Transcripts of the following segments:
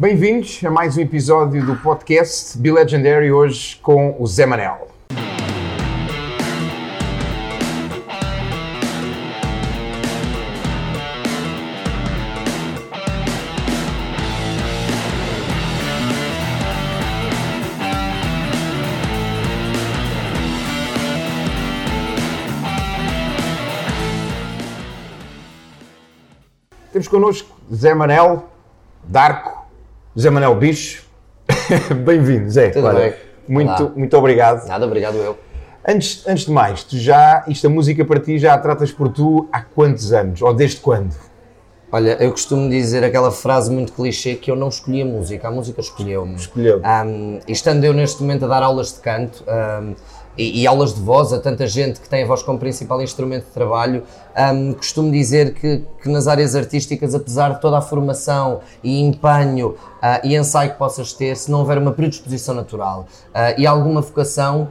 Bem-vindos a mais um episódio do podcast Be Legendary, hoje com o Zé Manel. Temos connosco Zé Manel, Darko, Zé Manel Bicho. Bem-vindo, Zé. Tudo bem. Muito, Olá. muito obrigado. Nada, obrigado eu. Antes, antes de mais, tu já, isto a música para ti já a tratas por tu há quantos anos? Ou desde quando? Olha, eu costumo dizer aquela frase muito clichê que eu não escolhi a música, a música escolheu-me. Escolheu. Um, e estando eu neste momento a dar aulas de canto um, e, e aulas de voz a tanta gente que tem a voz como principal instrumento de trabalho, um, costumo dizer que, que nas áreas artísticas, apesar de toda a formação e empenho ah, e ensaio que possas ter, se não houver uma predisposição natural ah, e alguma vocação,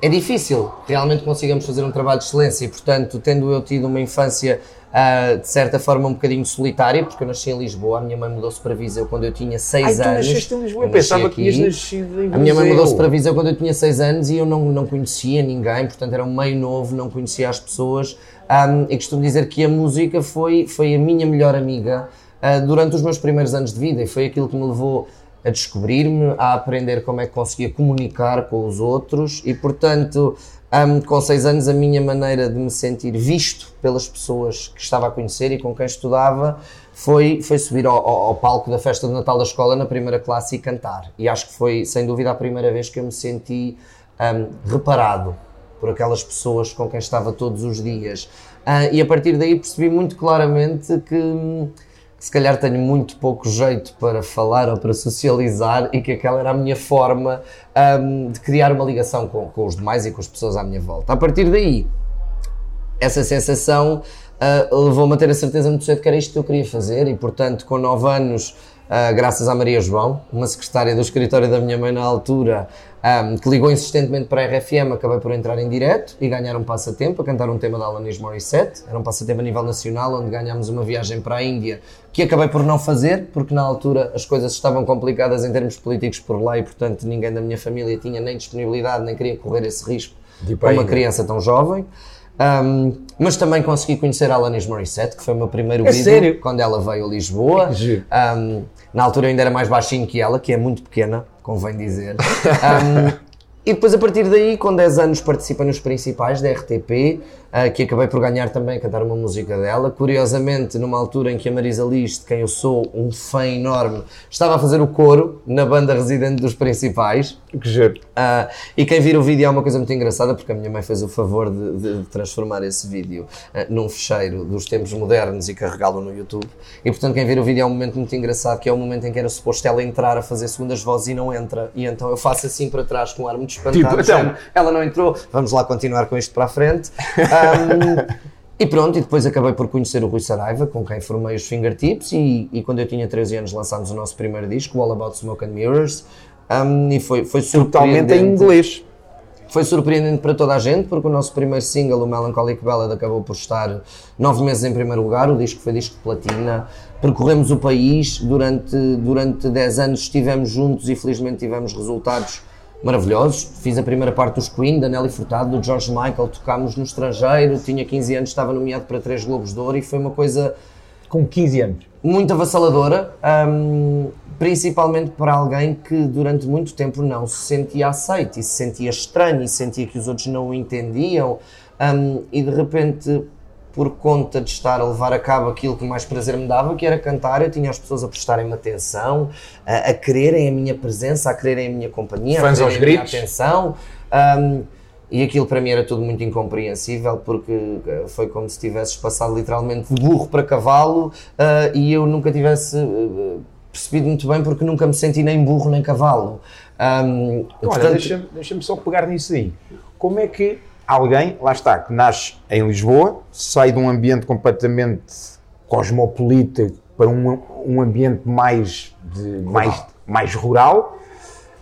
é difícil realmente consigamos fazer um trabalho de excelência. E, portanto, tendo eu tido uma infância ah, de certa forma um bocadinho solitária, porque eu nasci em Lisboa, a minha mãe mudou-se para Viseu quando eu tinha 6 Ai, tu anos. nasceste em Lisboa, Eu eu pensava nasci que tinhas aqui. nascido em A minha mãe Viseu. mudou-se para Viseu quando eu tinha 6 anos e eu não, não conhecia ninguém, portanto era um meio novo, não conhecia as pessoas. Um, e costumo dizer que a música foi, foi a minha melhor amiga ah, durante os meus primeiros anos de vida e foi aquilo que me levou a descobrir-me, a aprender como é que conseguia comunicar com os outros e, portanto, um, com 6 anos, a minha maneira de me sentir visto pelas pessoas que estava a conhecer e com quem estudava foi, foi subir ao, ao- ao palco da festa de Natal da escola na primeira classe e cantar. E acho que foi, sem dúvida, a primeira vez que eu me senti um, reparado por aquelas pessoas com quem estava todos os dias. Ah, e a partir daí percebi muito claramente que, hum, que se calhar tenho muito pouco jeito para falar ou para socializar e que aquela era a minha forma hum, de criar uma ligação com, com os demais e com as pessoas à minha volta. A partir daí, essa sensação ah, levou-me a ter a certeza muito cedo que era isto que eu queria fazer e, portanto, com 9 anos, ah, graças à Maria João, uma secretária do escritório da minha mãe na altura, ah, que ligou insistentemente para a RFM, acabei por entrar em direto e ganhar um passatempo, a cantar um tema da Alanis Morissette. Era um passatempo a nível nacional, onde ganhámos uma viagem para a Índia, que acabei por não fazer, porque na altura as coisas estavam complicadas em termos políticos por lá e, portanto, ninguém da minha família tinha nem disponibilidade, nem queria correr esse risco para a uma criança tão jovem. Um, mas também consegui conhecer a Alanis Morissette, que foi o meu primeiro É vídeo sério? quando ela veio a Lisboa. Um, na altura eu ainda era mais baixinho que ela, que é muito pequena, convém dizer. Um, e depois, a partir daí, com 10 anos, participa nos principais da RTP, que acabei por ganhar também a cantar uma música dela. Curiosamente, numa altura em que a Marisa Liz, de quem eu sou um fã enorme, estava a fazer o coro na banda residente dos principais. Que giro. Ah, e quem vir o vídeo é uma coisa muito engraçada porque a minha mãe fez o favor de, de transformar esse vídeo ah, num fecheiro dos tempos modernos e carregá-lo no YouTube. E portanto, quem vir o vídeo é um momento muito engraçado, que é o momento em que era suposto ela entrar a fazer segundas vozes e não entra. E então eu faço assim para trás com um ar muito espantado. Tipo, então. ela não entrou, vamos lá continuar com isto para a frente. Ahm, e pronto, e depois acabei por conhecer o Rui Saraiva, com quem formei os Fingertips, e, e quando eu tinha 13 anos lançámos o nosso primeiro disco, All About Smoke and Mirrors, um, e foi, foi Totalmente em surpreendente. inglês. Foi surpreendente para toda a gente, porque o nosso primeiro single, o Melancholic Ballad, acabou por estar nove meses em primeiro lugar, o disco foi disco de platina. Percorremos o país, durante, durante 10 anos estivemos juntos e felizmente tivemos resultados maravilhosos. Fiz a primeira parte dos Queen, da Nelly Furtado, do George Michael, tocámos no estrangeiro, tinha 15 anos, estava nomeado para três Globos de Ouro e foi uma coisa Com 15 anos. muito avassaladora, hum, principalmente para alguém que durante muito tempo não se sentia aceito e se sentia estranho e sentia que os outros não o entendiam hum, e de repente por conta de estar a levar a cabo aquilo que mais prazer me dava, que era cantar, eu tinha as pessoas a prestarem-me atenção, a, a quererem a minha presença, a quererem a minha companhia, Fãs a quererem a minha gritos. atenção. hum, e aquilo para mim era tudo muito incompreensível porque eh, foi como se tivesses passado literalmente de burro para cavalo ah, e eu nunca tivesse eh, percebido muito bem porque nunca me senti nem burro nem cavalo. Ahm, Olha, portanto, deixa-me deixa só pegar nisso aí. Como é que alguém, lá está, que nasce em Lisboa, sai de um ambiente completamente cosmopolita para um, um ambiente mais, de, mais, mais rural,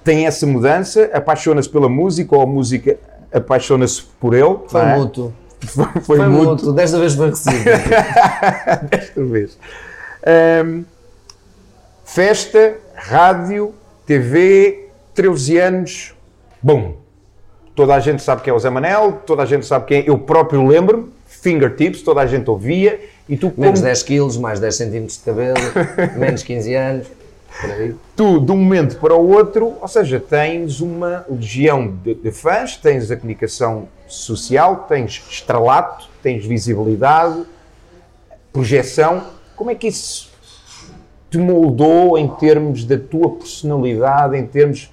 tem essa mudança, apaixona-se pela música ou a música apaixona-se por ele. foi é? mútuo. Foi, foi Foi mútuo. mútuo. Desta vez foi recíproco. desta vez. Ahm, Festa, rádio, TV, 13 anos, bum. Toda a gente sabe quem é o Zé Manel, toda a gente sabe quem é. Eu próprio lembro, fingertips, toda a gente ouvia. E tu, Menos como- 10 quilos, mais 10 centímetros de cabelo, menos 15 anos, tu, de um momento para o outro, ou seja, tens uma legião de, de fãs, tens a comunicação social, tens estrelato, tens visibilidade, projeção. Como é que isso te moldou em termos da tua personalidade, em termos.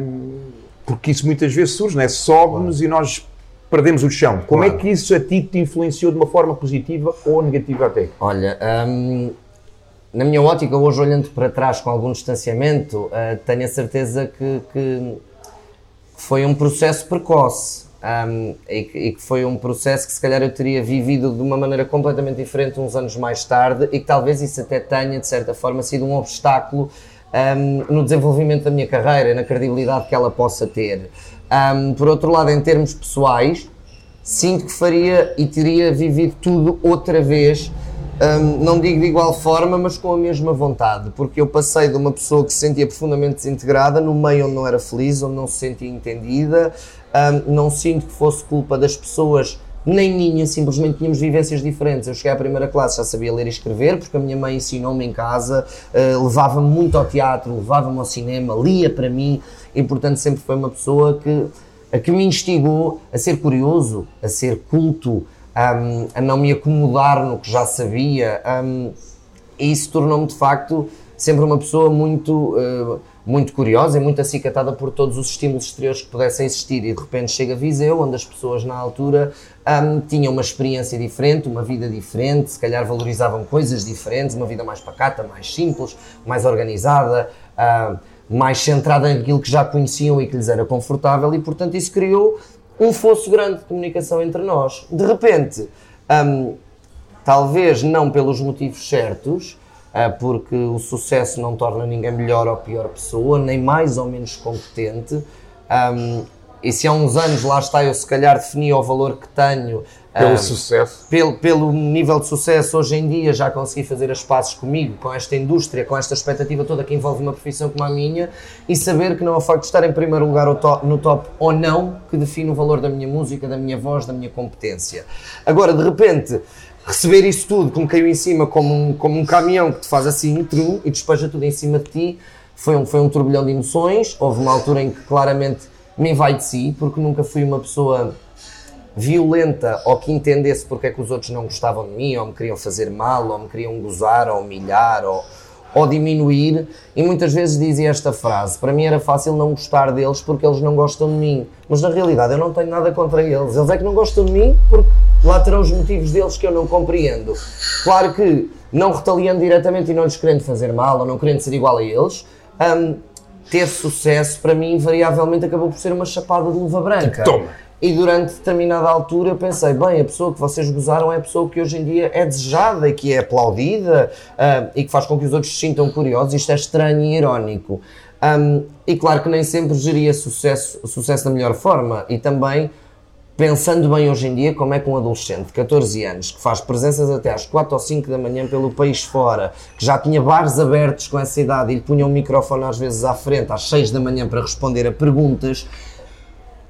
hum, porque isso muitas vezes surge, não é? Sobe-nos e nós perdemos o chão. Como é Claro. que isso a ti te influenciou de uma forma positiva ou negativa até? Olha, hum, na minha ótica, hoje olhando para trás com algum distanciamento, ah, tenho a certeza que, que foi um processo precoce hum, e, que, e que foi um processo que se calhar eu teria vivido de uma maneira completamente diferente uns anos mais tarde e que talvez isso até tenha, de certa forma, sido um obstáculo hum, no desenvolvimento da minha carreira na credibilidade que ela possa ter. Hum, por outro lado, em termos pessoais, sinto que faria e teria vivido tudo outra vez. hum, não digo de igual forma, mas com a mesma vontade, porque eu passei de uma pessoa que se sentia profundamente desintegrada, no meio onde não era feliz, onde não se sentia entendida. hum, não sinto que fosse culpa das pessoas, nem minha, simplesmente tínhamos vivências diferentes. Eu cheguei à primeira classe, já sabia ler e escrever, porque a minha mãe ensinou-me em casa, eh, levava-me muito ao teatro, levava-me ao cinema, lia para mim, e portanto sempre foi uma pessoa que a que me instigou a ser curioso, a ser culto, hum, a não me acomodar no que já sabia. hum, e isso tornou-me de facto sempre uma pessoa muito, eh, muito curiosa e muito acicatada por todos os estímulos exteriores que pudessem existir. E de repente chega a Viseu, onde as pessoas na altura hum, tinham uma experiência diferente, uma vida diferente, se calhar valorizavam coisas diferentes, uma vida mais pacata, mais simples, mais organizada. hum, mais centrada naquilo que já conheciam e que lhes era confortável, e portanto isso criou um fosso grande de comunicação entre nós. De repente, hum, talvez não pelos motivos certos, ah, porque o sucesso não torna ninguém melhor ou pior pessoa, nem mais ou menos competente. hum, e se há uns anos, lá está, eu se calhar definia o valor que tenho Pelo hum, sucesso. pelo, pelo nível de sucesso hoje em dia já consegui fazer as pazes comigo, com esta indústria, com esta expectativa toda que envolve uma profissão como a minha e saber que não é o facto de estar em primeiro lugar no top ou não que define o valor da minha música, da minha voz, da minha competência. Agora, de repente, receber isso tudo me caiu em cima como um, como um caminhão que te faz assim, trum, e despeja tudo em cima de ti, foi um, foi um turbilhão de emoções. Houve uma altura em que claramente me vai de si, porque nunca fui uma pessoa violenta ou que entendesse porque é que os outros não gostavam de mim, ou me queriam fazer mal, ou me queriam gozar, ou humilhar, ou, ou diminuir. E muitas vezes dizia esta frase: para mim era fácil não gostar deles porque eles não gostam de mim. Mas na realidade eu não tenho nada contra eles. Eles é que não gostam de mim porque lá terão os motivos deles que eu não compreendo. Claro que, não retaliando diretamente e não lhes querendo fazer mal, ou não querendo ser igual a eles. hum, ter sucesso para mim invariavelmente acabou por ser uma chapada de luva branca. Toma. E durante determinada altura eu pensei, bem, a pessoa que vocês gozaram é a pessoa que hoje em dia é desejada e que é aplaudida ah, e que faz com que os outros se sintam curiosos. Isto é estranho e irónico. Ahm, e claro que nem sempre geria sucesso, sucesso da melhor forma e também pensando bem hoje em dia como é que um adolescente de 14 anos que faz presenças até às 4 ou 5 da manhã pelo país fora, que já tinha bares abertos com essa idade e lhe punham um microfone às vezes à frente às 6 da manhã para responder a perguntas,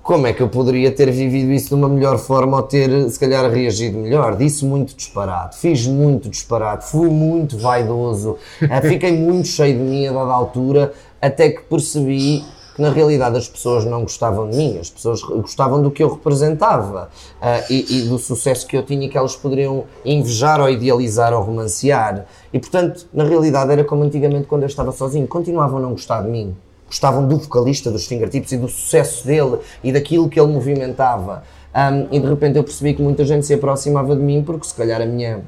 como é que eu poderia ter vivido isso de uma melhor forma ou ter, se calhar, reagido melhor? Disse muito disparate, fiz muito disparate, fui muito vaidoso, fiquei muito cheio de mim a dada altura, até que percebi que na realidade as pessoas não gostavam de mim, as pessoas gostavam do que eu representava ah, e, e do sucesso que eu tinha que elas poderiam invejar ou idealizar ou romancear. E portanto, na realidade, era como antigamente quando eu estava sozinho, continuavam a não gostar de mim gostavam do vocalista dos Fingertips e do sucesso dele e daquilo que ele movimentava. Um, e de repente eu percebi que muita gente se aproximava de mim porque se calhar a minha,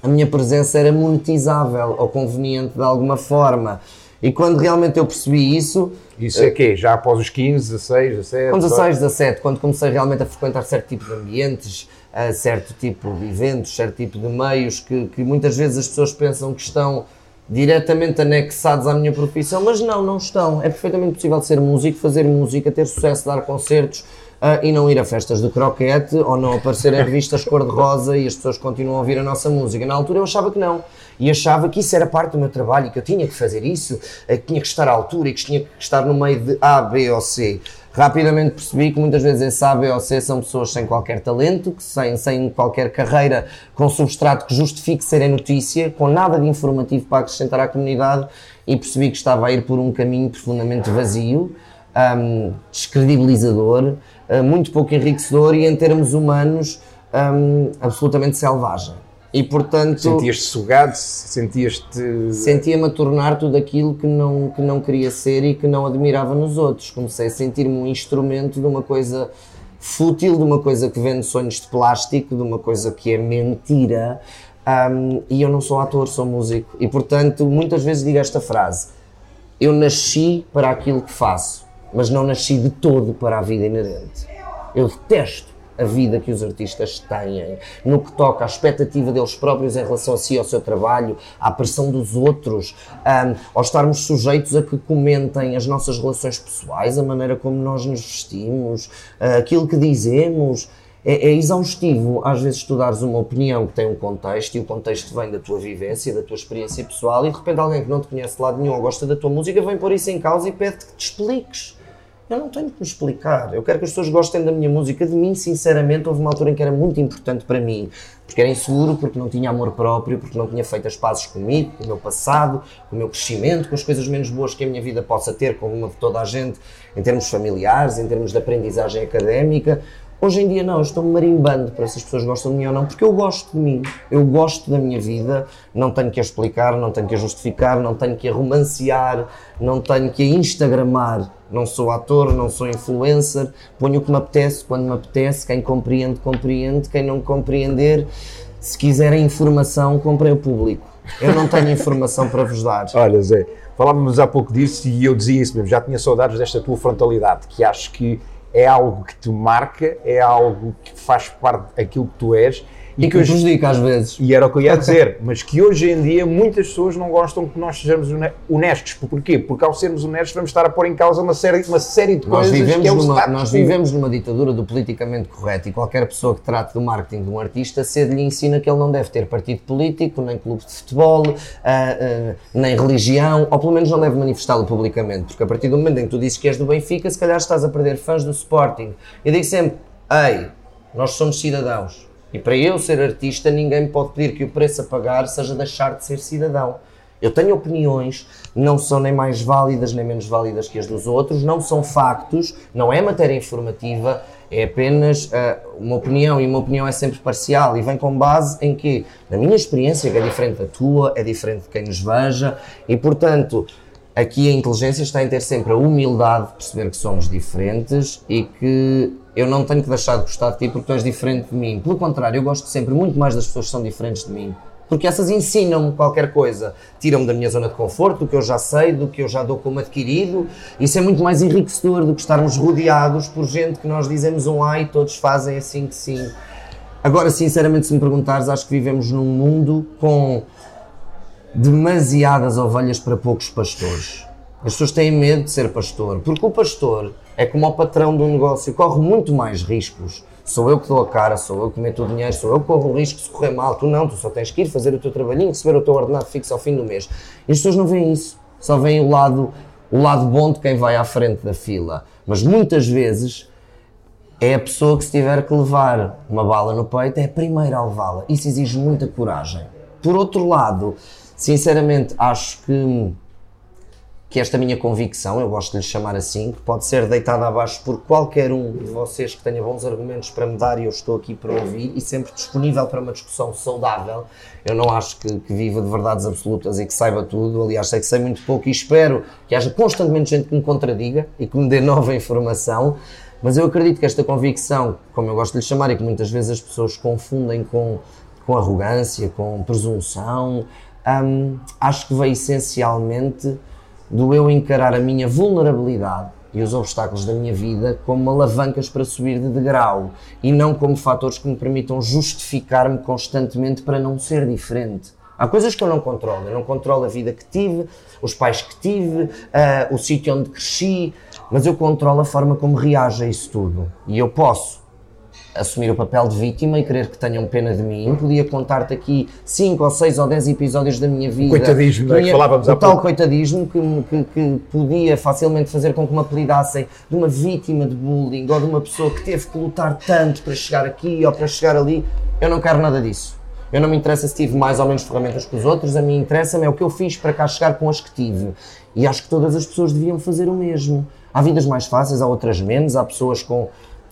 a minha presença era monetizável ou conveniente de alguma forma. E quando realmente eu percebi isso, Isso é quê? Já após os 15, 16, 17? com 16, 17, quando comecei realmente a frequentar certo tipo de ambientes, a certo tipo de eventos, certo tipo de meios que, que muitas vezes as pessoas pensam que estão diretamente anexados à minha profissão, mas não, não estão. É perfeitamente possível ser músico, fazer música, ter sucesso, dar concertos, uh, e não ir a festas de croquete ou não aparecer em revistas cor-de-rosa e as pessoas continuam a ouvir a nossa música. Na altura eu achava que não. E achava que isso era parte do meu trabalho e que eu tinha que fazer isso, que tinha que estar à altura e que tinha que estar no meio de A, B ou C. Rapidamente percebi que muitas vezes esse A, B ou C são pessoas sem qualquer talento, que sem, sem qualquer carreira com substrato que justifique serem notícia, com nada de informativo para acrescentar à comunidade e percebi que estava a ir por um caminho profundamente vazio, um, descredibilizador, muito pouco enriquecedor e em termos humanos um, absolutamente selvagem. E portanto. Sentias-te sugado, sentias-te. Sentia-me a tornar tudo aquilo que não, que não queria ser e que não admirava nos outros. Comecei a sentir-me um instrumento de uma coisa fútil, de uma coisa que vende sonhos de plástico, de uma coisa que é mentira. Um, e eu não sou ator, sou músico. E portanto, muitas vezes digo esta frase: Eu nasci para aquilo que faço, mas não nasci de todo para a vida inerente. Eu detesto a vida que os artistas têm, no que toca à expectativa deles próprios em relação a si, ao seu trabalho, à pressão dos outros, um, ao estarmos sujeitos a que comentem as nossas relações pessoais, a maneira como nós nos vestimos, uh, aquilo que dizemos. É, é, exaustivo, às vezes, estudares uma opinião que tem um contexto e o contexto vem da tua vivência, da tua experiência pessoal e de repente alguém que não te conhece de lado nenhum ou gosta da tua música vem pôr isso em causa e pede que te expliques. Eu não tenho que me explicar. Eu quero que as pessoas gostem da minha música. De mim, sinceramente, houve uma altura em que era muito importante para mim. Porque era inseguro, porque não tinha amor próprio, porque não tinha feito as pazes comigo, com o meu passado, com o meu crescimento, com as coisas menos boas que a minha vida possa ter, como uma de toda a gente, em termos familiares, em termos de aprendizagem académica. Hoje em dia não, eu estou-me marimbando para se as pessoas gostam de mim ou não, porque eu gosto de mim, eu gosto da minha vida, não tenho que a explicar, não tenho que a justificar, não tenho que a romancear, não tenho que a instagramar, não sou ator, não sou influencer, ponho o que me apetece, quando me apetece, quem compreende, compreende, quem não compreender, se quiserem informação, comprem o público. Eu não tenho informação para vos dar. Olha Zé, falávamos há pouco disso e eu dizia isso mesmo, já tinha saudades desta tua frontalidade, que acho que é algo que te marca, é algo que faz parte daquilo que tu és e, e que hoje, prejudica às vezes. E era o que eu ia dizer, mas que hoje em dia muitas pessoas não gostam que nós sejamos honestos. Porquê? Porque ao sermos honestos vamos estar a pôr em causa uma série, uma série de nós coisas vivemos que é numa, Nós vivemos numa ditadura do politicamente correto e qualquer pessoa que trate do marketing de um artista cedo lhe ensina que ele não deve ter partido político, nem clube de futebol, uh, uh, nem religião, ou pelo menos não deve manifestá-lo publicamente, porque a partir do momento em que tu dizes que és do Benfica, se calhar estás a perder fãs do Sporting. Eu digo sempre, ei, nós somos cidadãos, e para eu ser artista, ninguém me pode pedir que o preço a pagar seja deixar de ser cidadão. Eu tenho opiniões, não são nem mais válidas nem menos válidas que as dos outros, não são factos, não é matéria informativa, é apenas uh, uma opinião e uma opinião é sempre parcial e vem com base em que, na minha experiência, que é diferente da tua, é diferente de quem nos veja e, portanto, aqui a inteligência está em ter sempre a humildade de perceber que somos diferentes e que eu não tenho que deixar de gostar de ti porque tu és diferente de mim. Pelo contrário, eu gosto sempre muito mais das pessoas que são diferentes de mim. Porque essas ensinam-me qualquer coisa, tiram-me da minha zona de conforto, do que eu já sei, do que eu já dou como adquirido. Isso é muito mais enriquecedor do que estarmos rodeados por gente que nós dizemos um A e todos fazem assim que sim. Agora, sinceramente, se me perguntares, acho que vivemos num mundo com demasiadas ovelhas para poucos pastores. As pessoas têm medo de ser pastor, porque o pastor é como o patrão do negócio, corre muito mais riscos. Sou eu que dou a cara, sou eu que meto o dinheiro, sou eu que corro o risco se correr mal. Tu não, tu só tens que ir fazer o teu trabalhinho, receber o teu ordenado fixo ao fim do mês. E as pessoas não veem isso, só veem o lado, o lado bom de quem vai à frente da fila. Mas muitas vezes é a pessoa que se tiver que levar uma bala no peito é a primeira a levá-la. Isso exige muita coragem. Por outro lado, sinceramente, acho que que esta minha convicção, eu gosto de lhe chamar assim, que pode ser deitada abaixo por qualquer um de vocês que tenha bons argumentos para me dar e eu estou aqui para ouvir e sempre disponível para uma discussão saudável. Eu não acho que, que viva de verdades absolutas e que saiba tudo, aliás, sei que sei muito pouco e espero que haja constantemente gente que me contradiga e que me dê nova informação. Mas eu acredito que esta convicção, como eu gosto de lhe chamar, e que muitas vezes as pessoas confundem com, com arrogância, com presunção, hum, acho que veio essencialmente do eu encarar a minha vulnerabilidade e os obstáculos da minha vida como alavancas para subir de degrau e não como fatores que me permitam justificar-me constantemente para não ser diferente. Há coisas que eu não controlo. Eu não controlo a vida que tive, os pais que tive, uh, o sítio onde cresci, mas eu controlo a forma como reage a isso tudo. E eu posso assumir o papel de vítima e querer que tenham pena de mim. Podia contar-te aqui 5 ou 6 ou 10 episódios da minha vida. Coitadismo, é que falávamos o há tal pouco. coitadismo que, que, que podia facilmente fazer com que me apelidassem de uma vítima de bullying ou de uma pessoa que teve que lutar tanto para chegar aqui ou para chegar ali. Eu não quero nada disso. Eu não me interessa se tive mais ou menos ferramentas que os outros, a mim interessa-me é o que eu fiz para cá chegar com as que tive. E acho que todas as pessoas deviam fazer o mesmo. Há vidas mais fáceis, há outras menos, há pessoas com,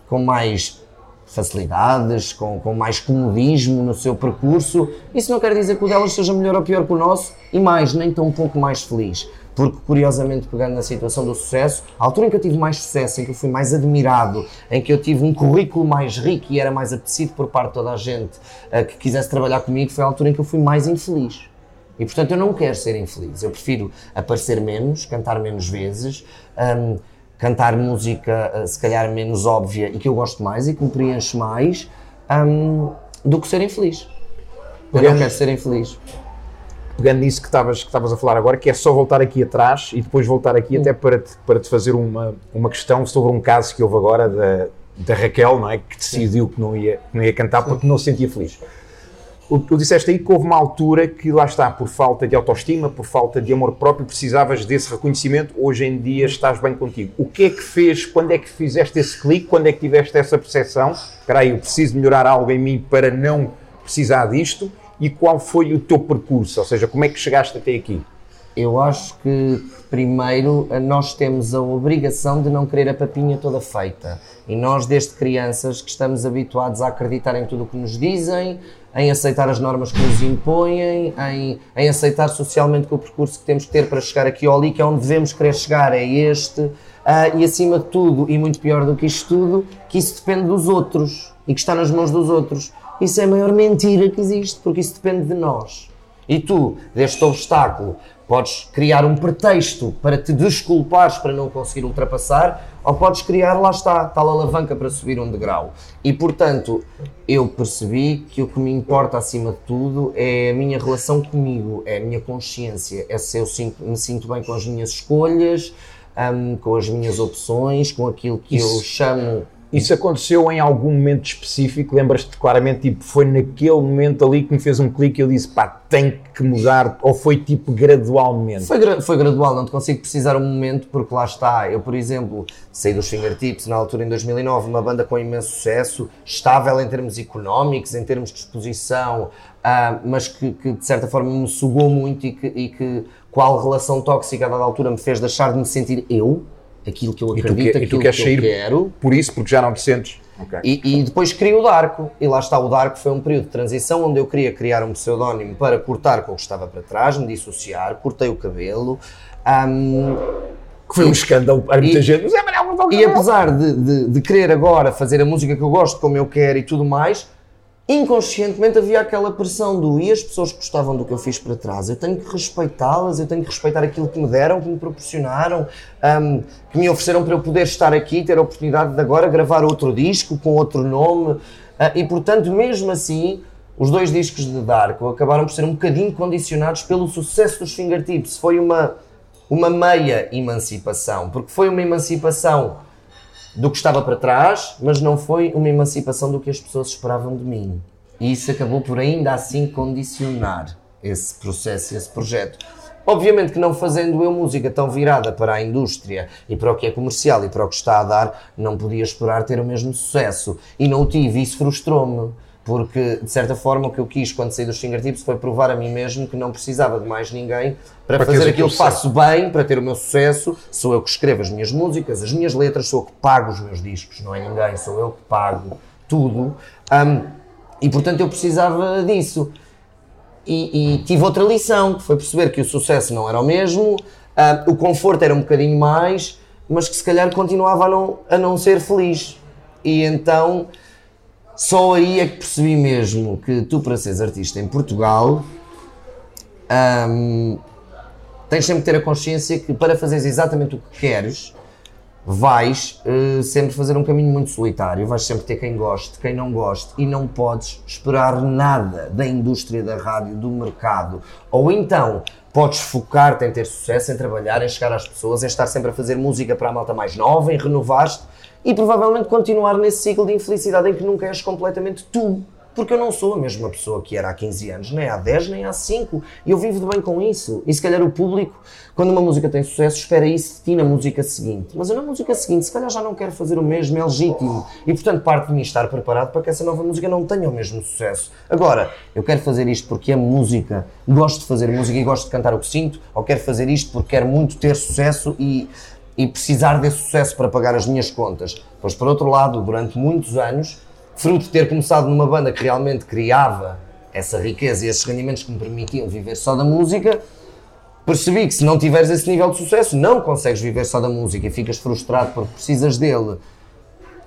com mais facilidades, com, com mais comodismo no seu percurso. Isso não quer dizer que o delas seja melhor ou pior que o nosso, e mais, nem tão um pouco mais feliz. Porque, curiosamente, pegando na situação do sucesso, a altura em que eu tive mais sucesso, em que eu fui mais admirado, em que eu tive um currículo mais rico e era mais apetecido por parte de toda a gente uh, que quisesse trabalhar comigo, foi a altura em que eu fui mais infeliz. E portanto eu não quero ser infeliz. Eu prefiro aparecer menos, cantar menos vezes, um, cantar música uh, se calhar menos óbvia e que eu gosto mais e que me preenche mais, um, do que ser infeliz. Eu não quero ser infeliz. Pegando nisso que estavas que estavas a falar agora, que é só voltar aqui atrás e depois voltar aqui até para te, para te fazer uma, uma questão sobre um caso que houve agora da, da Raquel, não é? Que decidiu que não ia, que não ia cantar porque não se sentia feliz. Tu disseste aí que houve uma altura que lá está, por falta de autoestima, por falta de amor próprio, precisavas desse reconhecimento. Hoje em dia estás bem contigo. O que é que fez, quando é que fizeste esse clique, quando é que tiveste essa percepção? Espera eu preciso melhorar algo em mim para não precisar disto. E qual foi o teu percurso? Ou seja, como é que chegaste até aqui? Eu acho que, primeiro, nós temos a obrigação de não querer a papinha toda feita. E nós, desde crianças, que estamos habituados a acreditar em tudo o que nos dizem, em aceitar as normas que nos impõem, em, em aceitar socialmente que o percurso que temos que ter para chegar aqui ou ali, que é onde devemos querer chegar, é este. Ah, e, acima de tudo, e muito pior do que isto tudo, que isso depende dos outros e que está nas mãos dos outros. Isso é a maior mentira que existe, porque isso depende de nós. E tu, deste obstáculo, podes criar um pretexto para te desculpares para não conseguir ultrapassar, ou podes criar, lá está, tal alavanca para subir um degrau. E portanto, eu percebi que o que me importa acima de tudo é a minha relação comigo, é a minha consciência, é se eu sinto- me sinto bem com as minhas escolhas, hum, com as minhas opções, com aquilo que eu Isso- chamo Isso aconteceu em algum momento específico? Lembras-te claramente, tipo, foi naquele momento ali que me fez um clique e eu disse, pá, tem que mudar, ou foi tipo gradualmente? Foi, gra- foi gradual, não te consigo precisar um momento porque lá está. Eu, por exemplo, saí dos Fingertips na altura em 2009, uma banda com imenso sucesso, estável em termos económicos, em termos de exposição, ah, mas que, que, de certa forma me sugou muito e que, e que qual relação tóxica a dada altura me fez deixar de me sentir eu, aquilo que eu E tu, acredito, que- e tu aquilo queres que sair eu quero. por isso, porque já não te sentes? Ok. E, e depois criei o Darko, e lá está, o Darko foi um período de transição onde eu queria criar um pseudónimo para cortar com o que estava para trás, me dissociar, cortei o cabelo, ahm, Que foi um escândalo para muita E- gente. Mas é Manuel e apesar de, de, de querer agora fazer a música que eu gosto, como eu quero e tudo mais, inconscientemente havia aquela pressão do e as pessoas gostavam do que eu fiz para trás, eu tenho que respeitá-las, eu tenho que respeitar aquilo que me deram, que me proporcionaram, ahm, que me ofereceram para eu poder estar aqui, ter a oportunidade de agora gravar outro disco com outro nome, Ah, e portanto, mesmo assim, os dois discos de Darko acabaram por ser um bocadinho condicionados pelo sucesso dos Fingertips. Foi uma, uma meia emancipação, porque foi uma emancipação do que estava para trás, mas não foi uma emancipação do que as pessoas esperavam de mim. E isso acabou por ainda assim condicionar esse processo, esse projeto. Obviamente que não fazendo eu música tão virada para a indústria e para o que é comercial e para o que está a dar, não podia esperar ter o mesmo sucesso. E não o tive, e isso frustrou-me. Porque, de certa forma, o que eu quis quando saí dos Fingertips foi provar a mim mesmo que não precisava de mais ninguém para, Para fazer aquilo que faço bem, para ter o meu sucesso. Sou eu que escrevo as minhas músicas, as minhas letras, sou eu que pago os meus discos, não é ninguém, sou eu que pago tudo. Ahm, e portanto eu precisava disso. E, e tive outra lição, que foi perceber que o sucesso não era o mesmo, ah, o conforto era um bocadinho mais, mas que se calhar continuava a não, a não ser feliz. E então só aí é que percebi mesmo que tu, para seres artista em Portugal, ahm, tens sempre que ter a consciência que para fazeres exatamente o que queres, vais uh, sempre fazer um caminho muito solitário, vais sempre ter quem goste, quem não goste, e não podes esperar nada da indústria da rádio, do mercado. Ou então podes focar-te em ter sucesso, em trabalhar, em chegar às pessoas, em estar sempre a fazer música para a malta mais nova, em renovar-te e provavelmente continuar nesse ciclo de infelicidade em que nunca és completamente tu porque eu não sou a mesma pessoa que era há 15 anos, nem há 10, nem há 5, e eu vivo de bem com isso. E se calhar o público, quando uma música tem sucesso, espera isso de ti na música seguinte. Mas eu na música seguinte, se calhar já não quero fazer o mesmo, é legítimo. E portanto, parte de mim estar preparado para que essa nova música não tenha o mesmo sucesso. Agora, eu quero fazer isto porque é música, gosto de fazer música e gosto de cantar o que sinto, ou quero fazer isto porque quero muito ter sucesso e e precisar desse sucesso para pagar as minhas contas. Pois, por outro lado, durante muitos anos, fruto de ter começado numa banda que realmente criava essa riqueza e esses rendimentos que me permitiam viver só da música, percebi que se não tiveres esse nível de sucesso, não consegues viver só da música e ficas frustrado porque precisas dele.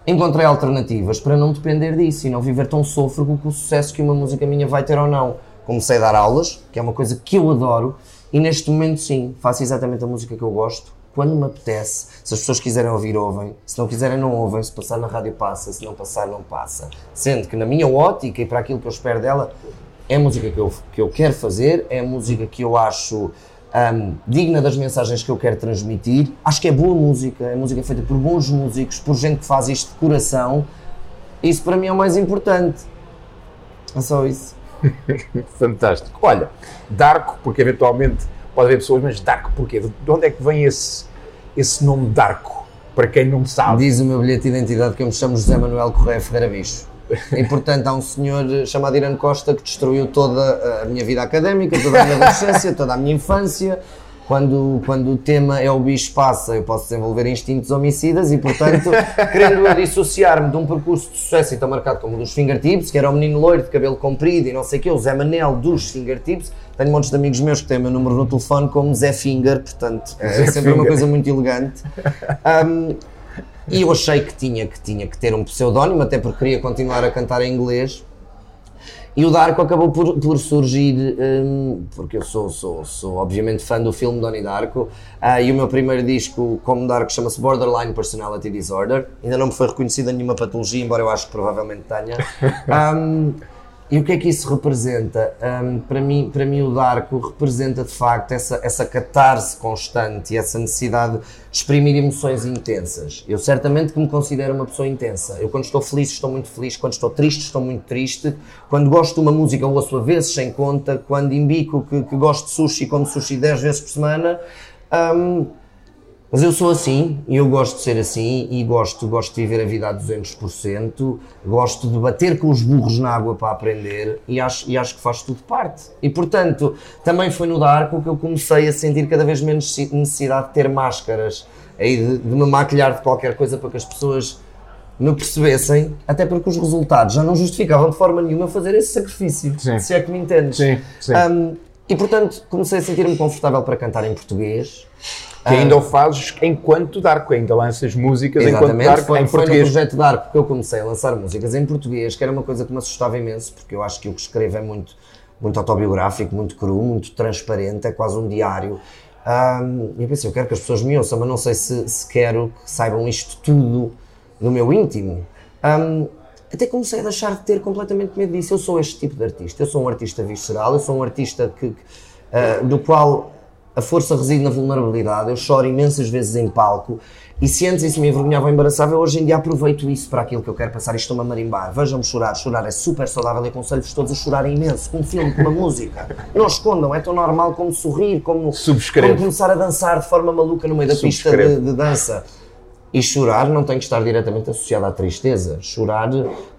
Encontrei alternativas para não depender disso e não viver tão sôfrego com o sucesso que uma música minha vai ter ou não. Comecei a dar aulas, que é uma coisa que eu adoro, e neste momento sim, faço exatamente a música que eu gosto, quando me apetece. Se as pessoas quiserem ouvir, ouvem. Se não quiserem, não ouvem. Se passar na rádio, passa. Se não passar, não passa. Sendo que, na minha ótica e para aquilo que eu espero dela, é a música que eu, que eu quero fazer, é a música que eu acho um, digna das mensagens que eu quero transmitir. Acho que é boa música, é música feita por bons músicos, por gente que faz isto de coração. Isso para mim é o mais importante. É só isso. Fantástico. Olha, Darko, porque eventualmente pode haver pessoas, mas Darko porquê? De onde é que vem esse, esse nome Darko? Para quem não sabe. Diz o meu bilhete de identidade que eu me chamo José Manuel Correia Ferreira Bicho. E portanto há um senhor chamado Irã Costa que destruiu toda a minha vida académica, toda a minha adolescência, toda a minha infância quando, quando o tema é o bicho passa, eu posso desenvolver instintos homicidas e, portanto, querendo eu dissociar-me de um percurso de sucesso então marcado como o dos fingertips, que era o menino loiro de cabelo comprido e não sei o quê, o Zé Manel dos fingertips. Tenho montes de amigos meus que têm o meu número no telefone como Zé Finger, portanto, é Zé sempre Finger. uma coisa muito elegante. Um, e eu achei que tinha, que tinha que ter um pseudónimo, até porque queria continuar a cantar em inglês. E o Darko acabou por, por surgir, um, porque eu sou, sou, sou obviamente fã do filme Donnie Darko, uh, e o meu primeiro disco como Darko chama-se Borderline Personality Disorder. Ainda não me foi reconhecida nenhuma patologia, embora eu acho que provavelmente tenha. Um, E o que é que isso representa? Um, para, mim, para mim, o Darko representa de facto essa, essa catarse constante e essa necessidade de exprimir emoções intensas. Eu certamente que me considero uma pessoa intensa. Eu, quando estou feliz, estou muito feliz. Quando estou triste, estou muito triste. Quando gosto de uma música, ouço a vezes sem conta. Quando imbico que, que gosto de sushi, como sushi 10 vezes por semana. Um, mas eu sou assim e eu gosto de ser assim e gosto, gosto de viver a vida a 200%, gosto de bater com os burros na água para aprender e acho, e acho que faz tudo parte. E portanto, também foi no Darko que eu comecei a sentir cada vez menos necessidade de ter máscaras e de, de me maquilhar de qualquer coisa para que as pessoas me percebessem, até porque os resultados já não justificavam de forma nenhuma fazer esse sacrifício, sim. se é que me entendes. Sim, sim. Um, e portanto comecei a sentir-me confortável para cantar em português que ainda o fazes enquanto Darko, ainda lanças músicas Exatamente, enquanto Darko foi, em foi português. no projeto Darko que eu comecei a lançar músicas em português, que era uma coisa que me assustava imenso, porque eu acho que o que escrevo é muito, muito autobiográfico, muito cru, muito transparente, é quase um diário. Um, e eu pensei, eu quero que as pessoas me ouçam, mas não sei se, se quero que saibam isto tudo do meu íntimo. Um, até comecei a deixar de ter completamente medo disso. Eu sou este tipo de artista. Eu sou um artista visceral, eu sou um artista que, uh, do qual a força reside na vulnerabilidade. Eu choro imensas vezes em palco e se antes isso me envergonhava ou embaraçava, hoje em dia aproveito isso para aquilo que eu quero passar e estou-me a marimbar. Vejam-me chorar. Chorar é super saudável e aconselho-vos todos a chorarem imenso, com um filme, com uma música. Não escondam, é tão normal como sorrir, como, como começar a dançar de forma maluca no meio da pista de, de dança. E chorar não tem que estar diretamente associado à tristeza. Chorar,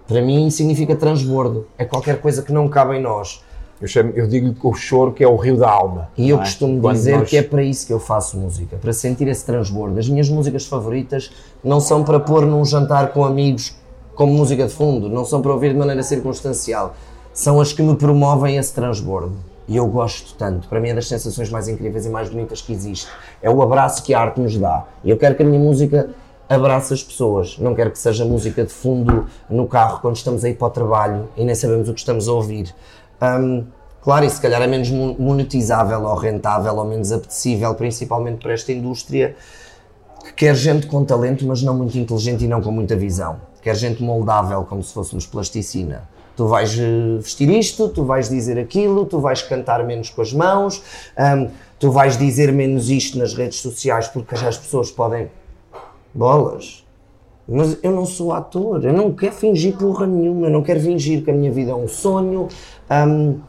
para mim, significa transbordo. É qualquer coisa que não cabe em nós. Eu, chamo, eu digo que o choro que é o rio da alma. E eu é? costumo Quando dizer nós... que é para isso que eu faço música, para sentir esse transbordo. As minhas músicas favoritas não são para pôr num jantar com amigos como música de fundo, não são para ouvir de maneira circunstancial, são as que me promovem esse transbordo. E eu gosto tanto. Para mim é das sensações mais incríveis e mais bonitas que existe. É o abraço que a arte nos dá. E eu quero que a minha música abrace as pessoas. Não quero que seja música de fundo no carro quando estamos a ir para o trabalho e nem sabemos o que estamos a ouvir. Um, claro, e se calhar é menos monetizável ou rentável ou menos apetecível, principalmente para esta indústria. que quer gente com talento, mas não muito inteligente e não com muita visão. Quer gente moldável, como se fôssemos plasticina. Tu vais eh, vestir isto, tu vais dizer aquilo, tu vais cantar menos com as mãos, hum, tu vais dizer menos isto nas redes sociais porque já as pessoas podem. Bolas. Mas eu não sou ator, eu não quero fingir porra nenhuma, eu não quero fingir que a minha vida é um sonho. Hum,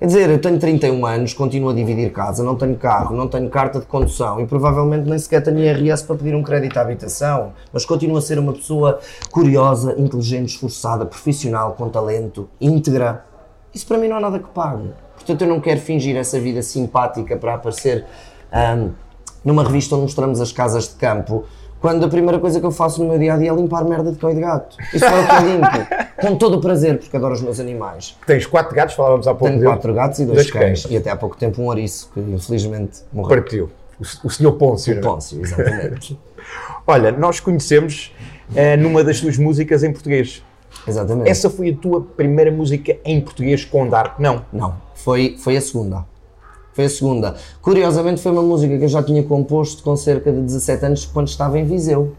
Quer dizer, eu tenho 31 anos, continuo a dividir casa, não tenho carro, não tenho carta de condução e provavelmente nem sequer tenho IRS para pedir um crédito à habitação, mas continuo a ser uma pessoa curiosa, inteligente, esforçada, profissional, com talento, íntegra. Isso para mim não há nada que pague. Portanto, eu não quero fingir essa vida simpática para aparecer ahm, numa revista onde mostramos as casas de campo, quando a primeira coisa que eu faço no meu dia a dia é limpar merda de cão e de gato. Isso é o que eu limpo, com todo o prazer, porque adoro os meus animais. Tens quatro gatos, falávamos há pouco Tenho dele. quatro gatos e dois, Dois cães. cães. E até há pouco tempo um ouriço, que infelizmente morreu. Partiu. O, o senhor Pôncio. não é? Pôncio, exatamente. Olha, nós conhecemos eh, numa das tuas músicas em português. exatamente. Essa foi a tua primeira música em português com Dark? Não. Não, foi, foi a segunda. Foi a segunda. Curiosamente foi uma música que eu já tinha composto com cerca de 17 anos quando estava em Viseu.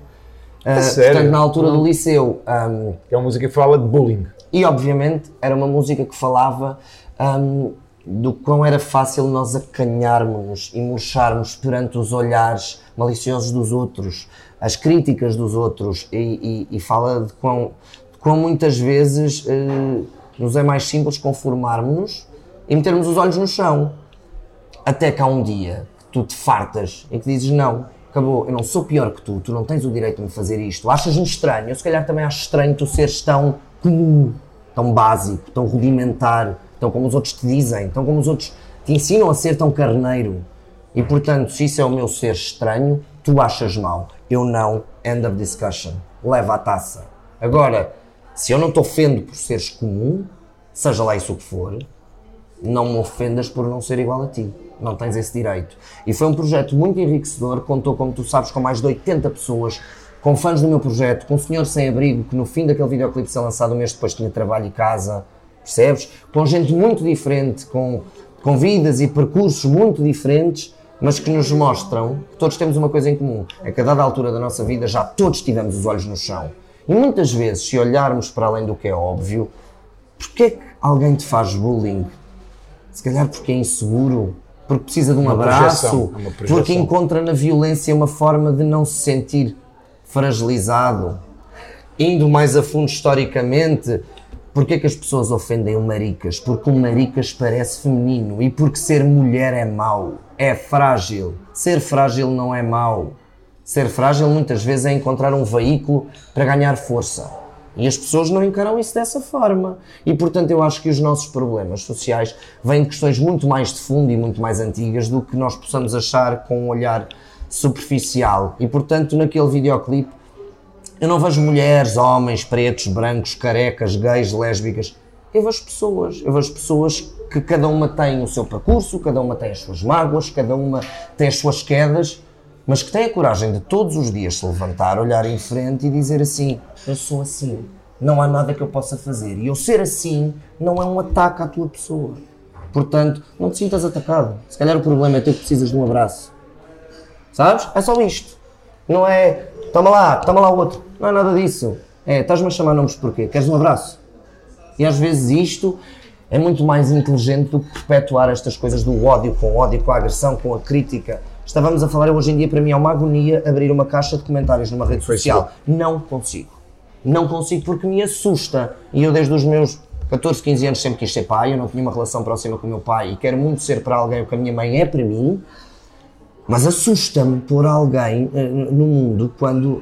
Ah, sério? Portanto, na altura do liceu. ahm, É uma música que fala de bullying. E obviamente era uma música que falava hum, do quão era fácil nós acanharmos e murcharmos perante os olhares maliciosos dos outros, as críticas dos outros, e, e- e fala de quão, de quão muitas vezes eh, nos é mais simples conformarmos-nos e metermos os olhos no chão. Até que há um dia que tu te fartas e que dizes não, acabou, eu não sou pior que tu, tu não tens o direito de me fazer isto, achas-me estranho, eu se calhar também acho estranho tu seres tão comum, tão básico, tão rudimentar, tão como os outros te dizem, tão como os outros te ensinam a ser tão carneiro. E portanto, se isso é o meu ser estranho, tu achas mal, eu não, end of discussion, leva a taça. Agora, se eu não te ofendo por seres comum, seja lá isso o que for, não me ofendas por não ser igual a ti. Não tens esse direito. E foi um projeto muito enriquecedor, contou, como tu sabes, com mais de 80 pessoas, com fãs do meu projeto, com um senhor sem abrigo que no fim daquele videoclipe ser lançado um mês depois tinha trabalho e casa, percebes? Com gente muito diferente, com, com vidas e percursos muito diferentes, mas que nos mostram que todos temos uma coisa em comum, é a dada altura da nossa vida já todos tivemos os olhos no chão. E muitas vezes, se olharmos para além do que é óbvio, Porquê que alguém te faz bullying? Se calhar porque é inseguro, porque precisa de um Uma abraço, projeção, porque encontra na violência uma forma de não se sentir fragilizado. Indo mais a fundo historicamente, porque é que as pessoas ofendem o maricas? Porque o maricas parece feminino e porque ser mulher é mau, é frágil. Ser frágil não é mau. Ser frágil muitas vezes é encontrar um veículo para ganhar força. E as pessoas não encaram isso dessa forma. E portanto eu acho que os nossos problemas sociais vêm de questões muito mais de fundo e muito mais antigas do que nós possamos achar com um olhar superficial. E portanto naquele videoclipe eu não vejo mulheres, homens, pretos, brancos, carecas, gays, lésbicas. Eu vejo pessoas. Eu vejo pessoas que cada uma tem o seu percurso, cada uma tem as suas mágoas, cada uma tem as suas quedas, mas que tem a coragem de todos os dias se levantar, olhar em frente e dizer assim: Eu sou assim. Não há nada que eu possa fazer. E eu ser assim não é um ataque à tua pessoa. Portanto, não te sintas atacado. Se calhar o problema é tu que precisas de um abraço. Sabes? É só isto. Não é, toma lá, toma lá o outro. Não é nada disso. É, estás-me a chamar nomes porquê? Queres um abraço? E às vezes isto é muito mais inteligente do que perpetuar estas coisas do ódio com ódio, com a agressão, com a crítica. Estávamos a falar, hoje em dia para mim é uma agonia abrir uma caixa de comentários numa rede social. Não consigo. Não consigo porque me assusta. E eu desde os meus 14, 15 anos sempre quis ser pai, eu não tinha uma relação próxima com o meu pai e quero muito ser para alguém o que a minha mãe é para mim. Mas assusta-me pôr alguém eh, no mundo quando,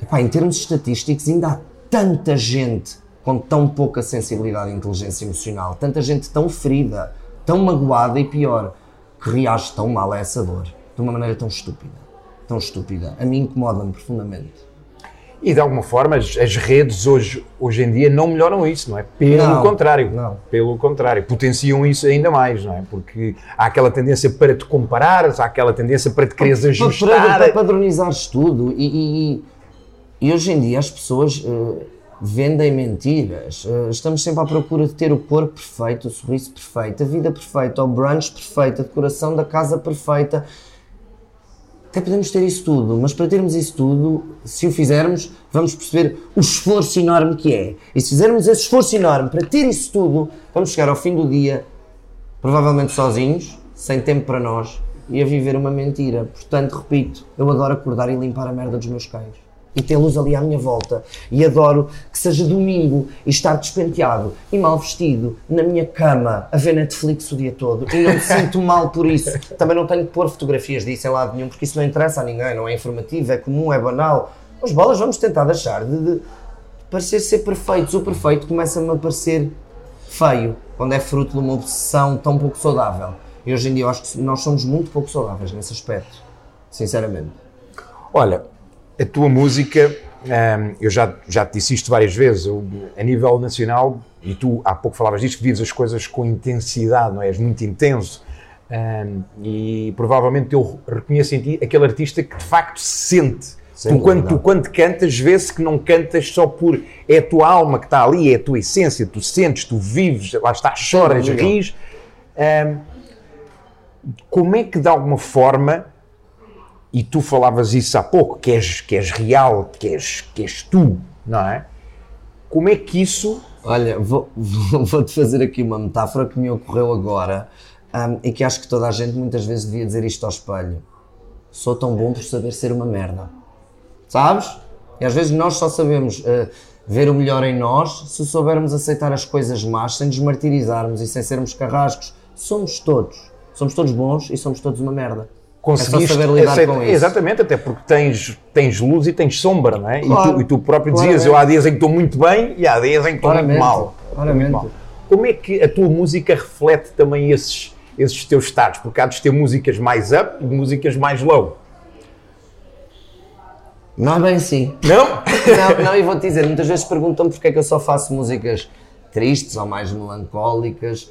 epá, em termos estatísticos, ainda há tanta gente com tão pouca sensibilidade e inteligência emocional, tanta gente tão ferida, tão magoada e pior, que reage tão mal a essa dor, de uma maneira tão estúpida. Tão estúpida. A mim incomoda-me profundamente. E de alguma forma as, as redes hoje, hoje em dia não melhoram isso, não é? Pelo Não, contrário. não. Pelo contrário. Potenciam isso ainda mais, não é? Porque há aquela tendência para te comparares, há aquela tendência para te quereres para, ajustar. para padronizares tudo e, e- e- hoje em dia as pessoas eh, vendem mentiras. Eh, estamos sempre à procura de ter o corpo perfeito, o sorriso perfeito, a vida perfeita, o brunch perfeito, a decoração da casa perfeita. Até podemos ter isso tudo, mas para termos isso tudo, se o fizermos, vamos perceber o esforço enorme que é. E se fizermos esse esforço enorme para ter isso tudo, vamos chegar ao fim do dia, provavelmente sozinhos, sem tempo para nós, e a viver uma mentira. Portanto, repito, eu adoro acordar e limpar a merda dos meus cães e tê-los ali à minha volta. E adoro que seja domingo e estar despenteado e mal vestido na minha cama a ver Netflix o dia todo. E não me sinto mal por isso. Também não tenho que pôr fotografias disso em lado nenhum, porque isso não interessa a ninguém, não é informativo, é comum, é banal. As bolas vamos tentar deixar de, de parecer ser perfeitos. O perfeito começa-me a parecer feio, quando é fruto de uma obsessão tão pouco saudável. E hoje em dia eu acho que nós somos muito pouco saudáveis nesse aspecto, sinceramente. Olha, a tua música, hum, eu já, já te disse isto várias vezes, eu, a nível nacional, e tu há pouco falavas disto, que vives as coisas com intensidade, não é? És muito intenso. Um, e provavelmente eu reconheço em ti aquele artista que de facto se sente. Tu quando, tu, quando cantas, vê-se que não cantas só por. É a tua alma que está ali, é a tua essência, tu sentes, tu vives, lá está, choras, ris. Um, como é que de alguma forma e tu falavas isso há pouco, que és, que és real, que és, que és tu, não é? Como é que isso. Olha, vou, vou-te fazer aqui uma metáfora que me ocorreu agora um, e que acho que toda a gente muitas vezes devia dizer isto ao espelho. Sou tão bom por saber ser uma merda. Sabes? E às vezes nós só sabemos uh, ver o melhor em nós se soubermos aceitar as coisas más sem nos martirizarmos e sem sermos carrascos. Somos todos. Somos todos bons e somos todos uma merda conseguiste é saber lidar com isso. Exatamente, até porque tens, tens luz e tens sombra, não é? Claro, e, tu, e tu próprio dizias, eu há dias em que estou muito bem e há dias em que estou muito mal. Claramente. Como é que a tua música reflete também esses, esses teus estados? Porque há de ter músicas mais up e músicas mais low. Não é bem assim. Não? não, não, e vou-te dizer, muitas vezes perguntam-me porque é que eu só faço músicas tristes ou mais melancólicas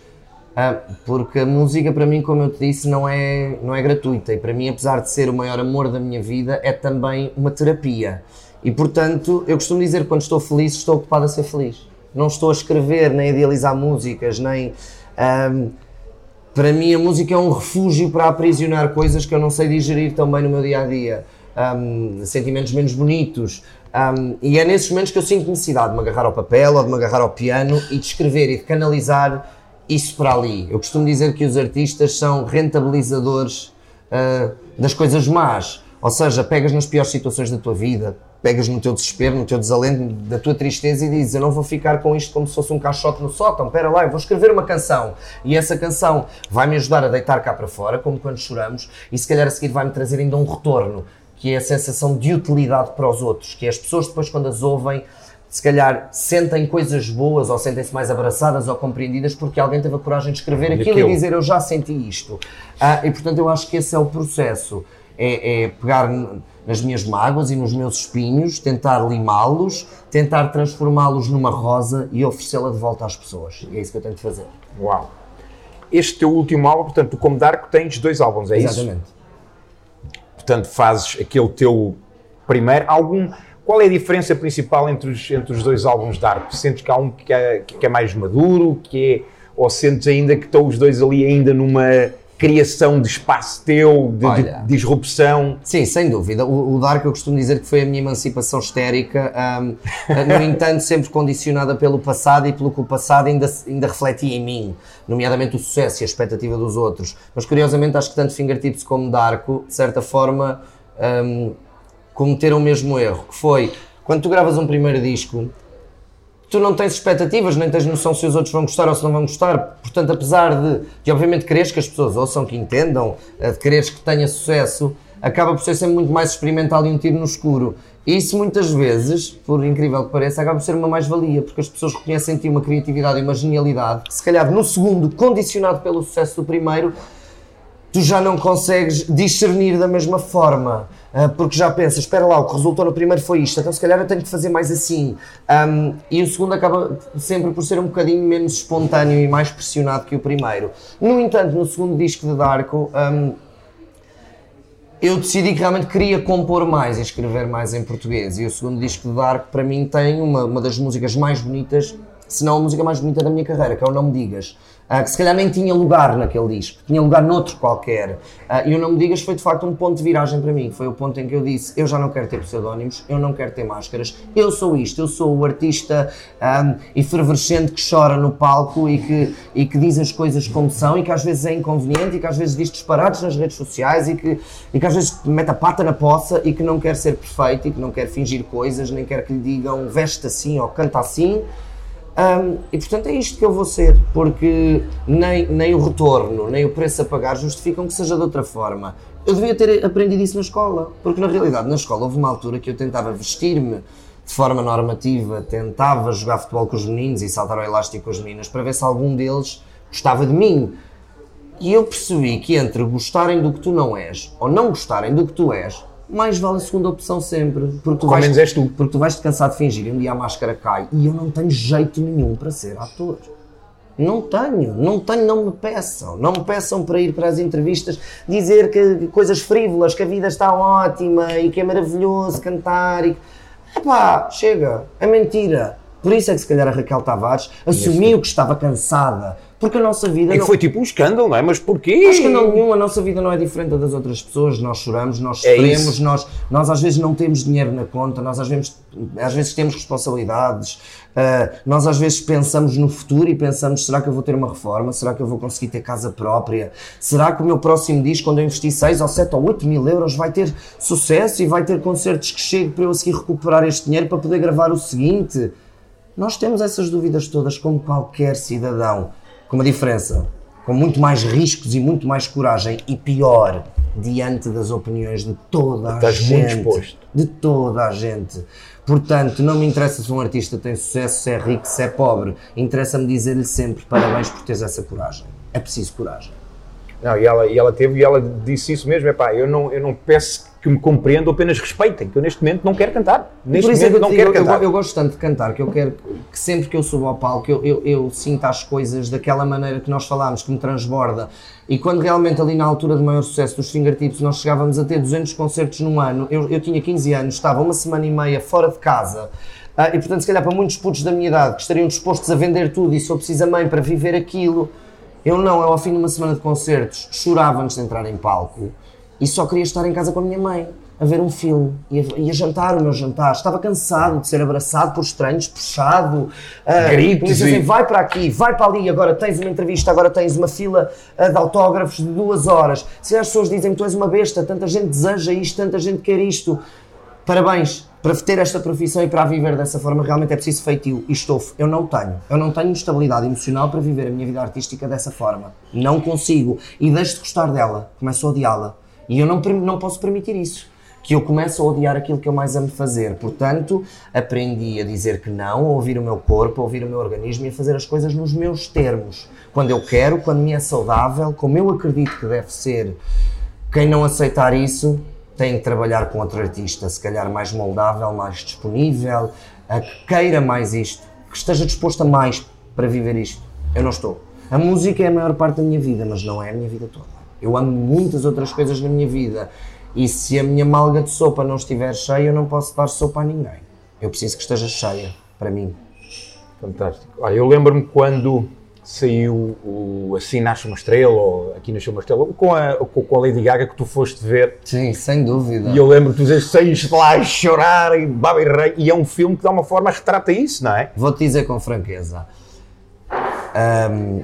ah, porque a música para mim, como eu te disse, não é, não é gratuita e para mim, apesar de ser o maior amor da minha vida, é também uma terapia. E portanto, eu costumo dizer que quando estou feliz, estou ocupado a ser feliz. Não estou a escrever, nem a idealizar músicas, nem. Para mim, a música é um refúgio para aprisionar coisas que eu não sei digerir tão bem no meu dia a dia. Um, sentimentos menos bonitos. Um, e é nesses momentos que eu sinto necessidade de me agarrar ao papel ou de me agarrar ao piano e de escrever e de canalizar isso para ali. Eu costumo dizer que os artistas são rentabilizadores uh, das coisas más. Ou seja, pegas nas piores situações da tua vida, pegas no teu desespero, no teu desalento, da tua tristeza e dizes: Eu não vou ficar com isto como se fosse um caixote no sótão. Espera lá, eu vou escrever uma canção. E essa canção vai me ajudar a deitar cá para fora, como quando choramos, e se calhar a seguir vai-me trazer ainda um retorno, que é a sensação de utilidade para os outros, que é as pessoas depois, quando as ouvem, se calhar sentem coisas boas ou sentem-se mais abraçadas ou compreendidas porque alguém teve a coragem de escrever aquilo, aquilo, e dizer eu já senti isto. Ah, e portanto eu acho que esse é o processo. É, é pegar nas minhas mágoas e nos meus espinhos, tentar limá-los, tentar transformá-los numa rosa e oferecê-la de volta às pessoas. E é isso que eu tento fazer. Uau! Este teu último álbum, portanto, tu como Darko tens dois álbuns, é Exatamente. isso? Exatamente. Portanto, fazes aquele teu primeiro álbum qual é a diferença principal entre os, entre os dois álbuns de Dark? Sentes que há um que é, que é mais maduro, que é, ou sentes ainda que estão os dois ali ainda numa criação de espaço teu, de, Olha, de disrupção? Sim, sem dúvida. O, o, Dark eu costumo dizer que foi a minha emancipação histérica, um, no entanto sempre condicionada pelo passado e pelo que o passado ainda, ainda refletia em mim, nomeadamente o sucesso e a expectativa dos outros. Mas curiosamente acho que tanto Fingertips como Darko, de certa forma... Um, cometeram o mesmo erro, que foi, quando tu gravas um primeiro disco, tu não tens expectativas, nem tens noção se os outros vão gostar ou se não vão gostar. Portanto, apesar de, de obviamente, quereres que as pessoas ouçam, que entendam, eh, de quereres que tenha sucesso, acaba por ser sempre muito mais experimental e um tiro no escuro. E isso muitas vezes, por incrível que pareça, acaba por ser uma mais-valia, porque as pessoas reconhecem em ti uma criatividade e uma genialidade se calhar, no segundo, condicionado pelo sucesso do primeiro, tu já não consegues discernir da mesma forma. Uh, porque já pensas, espera lá, o que resultou no primeiro foi isto, então se calhar eu tenho que fazer mais assim. Um, e o segundo acaba sempre por ser um bocadinho menos espontâneo e mais pressionado que o primeiro. No entanto, no segundo disco de Darko, um, eu decidi que realmente queria compor mais e escrever mais em português. E o segundo disco de Darko, para mim, tem uma, uma das músicas mais bonitas se não a música mais bonita da minha carreira, que é o Não Me Digas. Uh, que se calhar nem tinha lugar naquele disco, tinha lugar noutro qualquer. Uh, e o Não Me Digas foi de facto um ponto de viragem para mim. Foi o ponto em que eu disse: eu já não quero ter pseudónimos, eu não quero ter máscaras, eu sou isto, eu sou o artista um, efervescente que chora no palco e que, e que diz as coisas como são e que às vezes é inconveniente e que às vezes diz disparados nas redes sociais e que, e que às vezes mete a pata na poça e que não quer ser perfeito e que não quer fingir coisas, nem quer que lhe digam veste assim ou canta assim. Um, e portanto é isto que eu vou ser, porque nem, nem o retorno, nem o preço a pagar justificam que seja de outra forma. Eu devia ter aprendido isso na escola, porque na realidade na escola houve uma altura que eu tentava vestir-me de forma normativa, tentava jogar futebol com os meninos e saltar ao elástico com as meninas para ver se algum deles gostava de mim. E eu percebi que entre gostarem do que tu não és ou não gostarem do que tu és, mais vale a segunda opção sempre. Porque tu vais, menos és tu. Porque tu vais te cansar de fingir e um dia a máscara cai e eu não tenho jeito nenhum para ser ator. Não tenho, não tenho, não me peçam. Não me peçam para ir para as entrevistas dizer que coisas frívolas, que a vida está ótima e que é maravilhoso cantar e. Epá, chega, é mentira. Por isso é que se calhar a Raquel Tavares assumiu que estava cansada. Porque a nossa vida. É que não- foi tipo um escândalo, não é? Mas porquê? Não nenhum, a nossa vida não é diferente da das outras pessoas, nós choramos, nós É sofremos, isso. nós, nós às vezes não temos dinheiro na conta, nós às vezes, às vezes temos responsabilidades, ah, nós às vezes pensamos no futuro e pensamos, será que eu vou ter uma reforma, será que eu vou conseguir ter casa própria, será que o meu próximo disco, quando eu investir 6 ou 7 ou 8 mil euros, vai ter sucesso e vai ter concertos que cheguem para eu a seguir recuperar este dinheiro para poder gravar o seguinte? Nós temos essas dúvidas todas como qualquer cidadão, com uma diferença, com muito mais riscos e muito mais coragem e pior, diante das opiniões de toda a Estás muito gente. exposto. De toda a gente. Portanto, não me interessa se um artista tem sucesso, se é rico, se é pobre. Interessa-me dizer-lhe sempre parabéns por teres essa coragem. É preciso coragem. Não, e ela, e ela teve, e ela disse isso mesmo, é pá, eu não, eu não peço que me compreendam, apenas respeitem, que eu neste momento não quero cantar. Neste Por isso é que momento eu, não quero eu, cantar. eu gosto tanto de cantar que eu quero que sempre que eu subo ao palco eu, eu, eu sinta as coisas daquela maneira que nós falámos, que me transborda. E quando realmente ali na altura de maior sucesso dos fingertips nós chegávamos a ter 200 concertos num ano, eu, eu tinha 15 anos, estava uma semana e meia fora de casa. ah, e portanto, se calhar para muitos putos da minha idade que estariam dispostos a vender tudo e só precisa mãe para viver aquilo, eu não, eu ao fim de uma semana de concertos chorava antes de entrar em palco e só queria estar em casa com a minha mãe, a ver um filme e a, e a jantar o meu jantar. Estava cansado de ser abraçado por estranhos, puxado, ah, Gritos e- assim, vai para aqui, vai para ali, agora tens uma entrevista, agora tens uma fila ah, de autógrafos de duas horas. Se as pessoas dizem que tu és uma besta, tanta gente deseja isto, tanta gente quer isto, parabéns. Para ter esta profissão e para viver dessa forma, realmente é preciso feitio e estofo. Eu não tenho. Eu não tenho estabilidade emocional para viver a minha vida artística dessa forma. Não consigo. E deixo de gostar dela. Começo a odiá-la. E eu não, não posso permitir isso. Que eu começo a odiar aquilo que eu mais amo fazer. Portanto, aprendi a dizer que não, a ouvir o meu corpo, a ouvir o meu organismo e a fazer as coisas nos meus termos. Quando eu quero, quando me é saudável, como eu acredito que deve ser. Quem não aceitar isso tem que trabalhar com outro artista, se calhar mais moldável, mais disponível, a que queira mais isto, que esteja disposto a mais para viver isto. Eu não estou. A música é a maior parte da minha vida, mas não é a minha vida toda. Eu amo muitas outras coisas na minha vida e se a minha malga de sopa não estiver cheia, eu não posso dar sopa a ninguém. Eu preciso que esteja cheia para mim. Fantástico. Eu lembro-me quando saiu o Assim Nasce uma Estrela, ou Aqui Nasceu uma Estrela, com a, com a Lady Gaga que tu foste ver, Sim, sem dúvida. e eu lembro que tu dizes, saíste lá a chorar e baba e rei, e é um filme que de alguma forma retrata isso, não é? Vou-te dizer com franqueza. Ahm,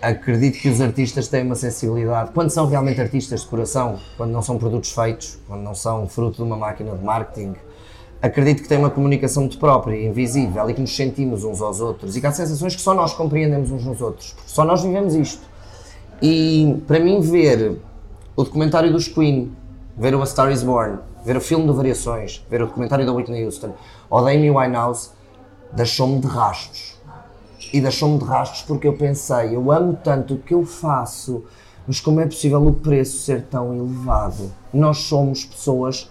acredito que os artistas têm uma sensibilidade. Quando são realmente artistas de coração, quando não são produtos feitos, quando não são fruto de uma máquina de marketing, acredito que têm uma comunicação muito própria, invisível e que nos sentimos uns aos outros e que há sensações que só nós compreendemos uns nos outros, porque só nós vivemos isto. E para mim, ver o documentário dos Queen, ver o A Star is Born, ver o filme do Variações, ver o documentário da Whitney Houston ou da Amy Winehouse, deixou-me de rastos. E deixou-me de rastos porque eu pensei, eu amo tanto o que eu faço, mas como é possível o preço ser tão elevado? Nós somos pessoas